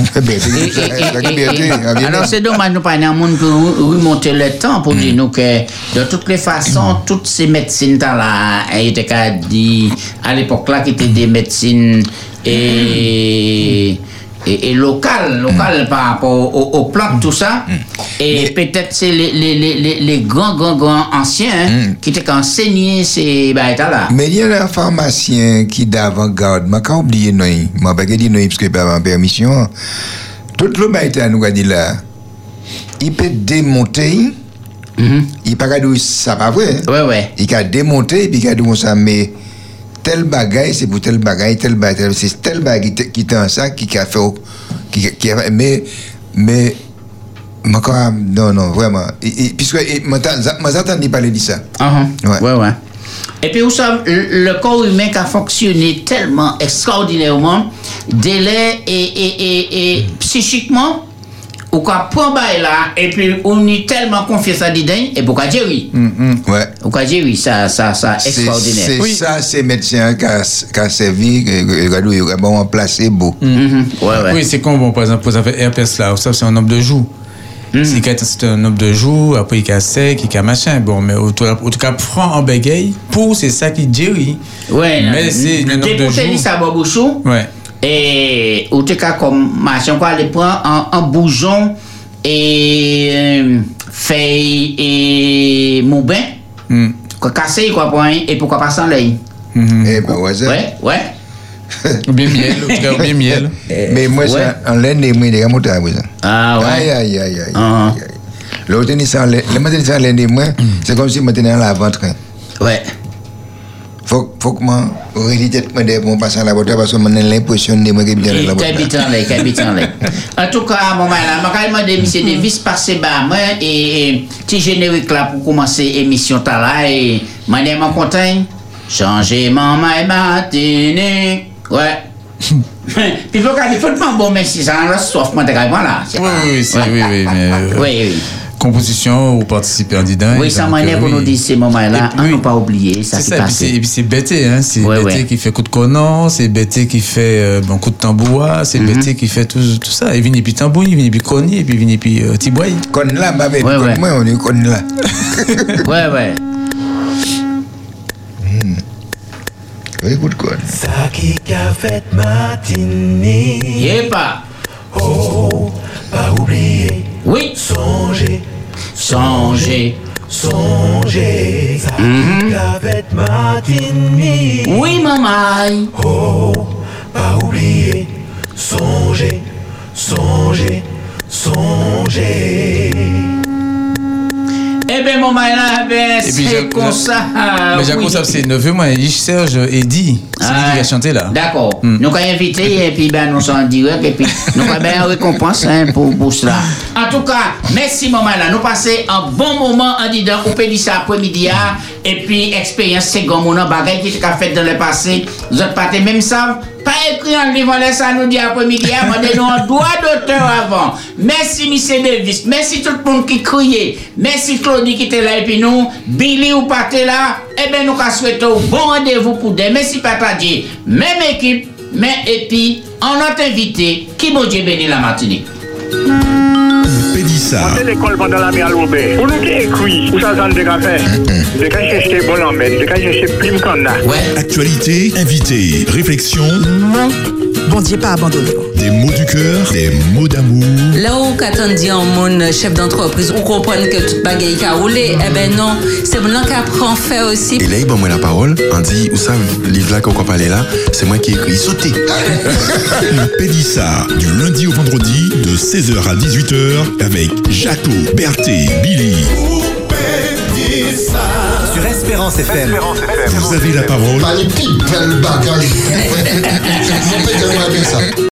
Alors c'est dommage, nous pas un monde pour remonter le temps pour dire nous que de toutes les façons, toutes ces médecines là, étaient qu'à dit à l'époque là qui étaient des médecines et, et, et locales, locales par rapport aux, aux plantes, tout ça. Et peut-être c'est les, les, les, les, les grands, grands, grands anciens hein, qui étaient enseigné ces bagages là. Mais il y a un pharmacien qui d'avant-garde, je pas oublié non, je pas dit non parce que pas en permission. Tout le monde à nous dit là, il peut démonter, il pas dire ça pas vrai. Ouais ouais. Il peut démonter puis il peut dire ça mais tel bagaille c'est pour tel bagaille, tel bagaille, tel- c'est tel bagaille qui qui dans ça qui a fait qui qui a mais mais mais quand même, non non vraiment Et- et- puisque et, moi j'entends parler de ça. Ah, ouais. ouais, Et puis, vous savez, le le corps humain qui a fonctionné tellement extraordinairement, délai et, et, et, et psychiquement, ou qu'on prend bail là, et puis on est tellement confié à dedans, et pour qu'on dire oui. Ouais. Ou qu'on dire oui, ça, ça, ça, extraordinaire. c'est ça, c'est médecin qui a, servi, regardez, il a bon placebo. Oui, c'est comme, bon, par exemple, vous avez herpès là, ça c'est un nombre de jours. C'est quand c'est un nombre de jours, après il y a sec, il y a machin. Bon, mais en tout cas, prend en bégaye, pour c'est ça qui dit. Ouais, mais c'est un nombre de Dépoter jours. ça, bon bouchon. Ouais. Et ou te cas comme machin quoi, les prend en, en bougeon et euh, feuille et moubin. Quoi casser quoi pour un- et pourquoi pas sans l'œil. Eh ben, ouais, ça. Ouais, ouais. Ou bien miel, en tout ou bien miel. Mais moi, Ouais. c'est en laine, à vous. Ah ouais. Aïe, aïe, aïe, aïe. Ah. aïe, aïe. L'autre, tennis sans laine, le matin, laine, moi, c'est comme si je tenais dans la ventre. Ouais. Faut, faut que moi, réalité, moi, de mon passant à la voiture, parce que j'ai l'impression de moi qui bien dans la voiture. Habitant là, habitant là. En tout cas, je vais demander M. Davis passer bas moi et et petit générique là pour commencer l'émission ta là et je mon content. Changer mon matinée. Ouais. Puis faut qu'il faut pas bon merci ça la soif moi de là. Oui, oui, Ouais. oui, oui, mais. euh, Oui, oui. Composition ou participer en dedans. Oui, Et ça m'en est euh, pour oui. nous dire ces moments-là, Et on ne pas oublier ça C'est qui ça, et puis passe. c'est- et puis c'est Bété, hein, c'est Ouais, Bété ouais. qui fait coup de conan, c'est Bété qui fait euh, bon, coup de tambourin, c'est Mhm. Bété qui fait tout, tout ça. Il vient puis tambourin, il vient puis coni, et puis il vient puis euh, tiboy. Con là, ma belle, Ouais, ouais. moi, on est con là. Ouais, ouais. Écoute, con. Ça qui a fait matinée. Yepa. Oh, pas oublier. Oui. Songer. Songer. Songer. Ça qui a fait matinée. Oui, maman. Oh, pas oublier. Songer. Songer. Songer. Eh bien, maman, là, ben, Et puis, c'est comme ça. Mais j'ai ça, c'est neveu, moi, et Serge Eddy, c'est lui qui a chanté là. D'accord. Nous avons invité et puis ben, nous sommes en direct et puis nous avons bien récompense hein, pour, pour cela. En tout cas, merci maman là. Nous passons un bon moment en disant au pays ça après-midi hein. et puis expérience c'est comme on a bagaille qui a fait dans le passé. Vous êtes pas même ça. Pas écrit en livre, laisse à nous dire après-midi, mais nous un droit d'auteur avant. Merci, M. Davis. Merci tout le monde qui criait. Merci Claudie qui était là et puis nous. Billy ou partez là. Eh bien, nous souhaitons bon rendez-vous pour demain. Merci, Papa Dieu. Même équipe, mais et puis, on a invité. Qui bon Dieu bénit la Martinique. Pédissa. On l'école pendant la mer à. Pour nous qui écrit, où ça s'en de quand chercher bon en de quand chercher qu'on a. Ouais. Actualité, invité, réflexion, Bon Dieu, pas abandonné. des mots du cœur, des mots d'amour. Là où qu'attend dit en mon chef d'entreprise, ou comprendre que toute bagaille qui a roulé, eh ben non, c'est mon qui apprend fait aussi. Et là, il moi la parole, on dit, où ça, livre là qu'on va parler là, c'est moi qui ai écrit, sautez. Le Pédissa, du lundi au vendredi, de 16h à 18h, avec Jaco, Berthé, Billy. Sur Espérance FM. Vous avez la parole.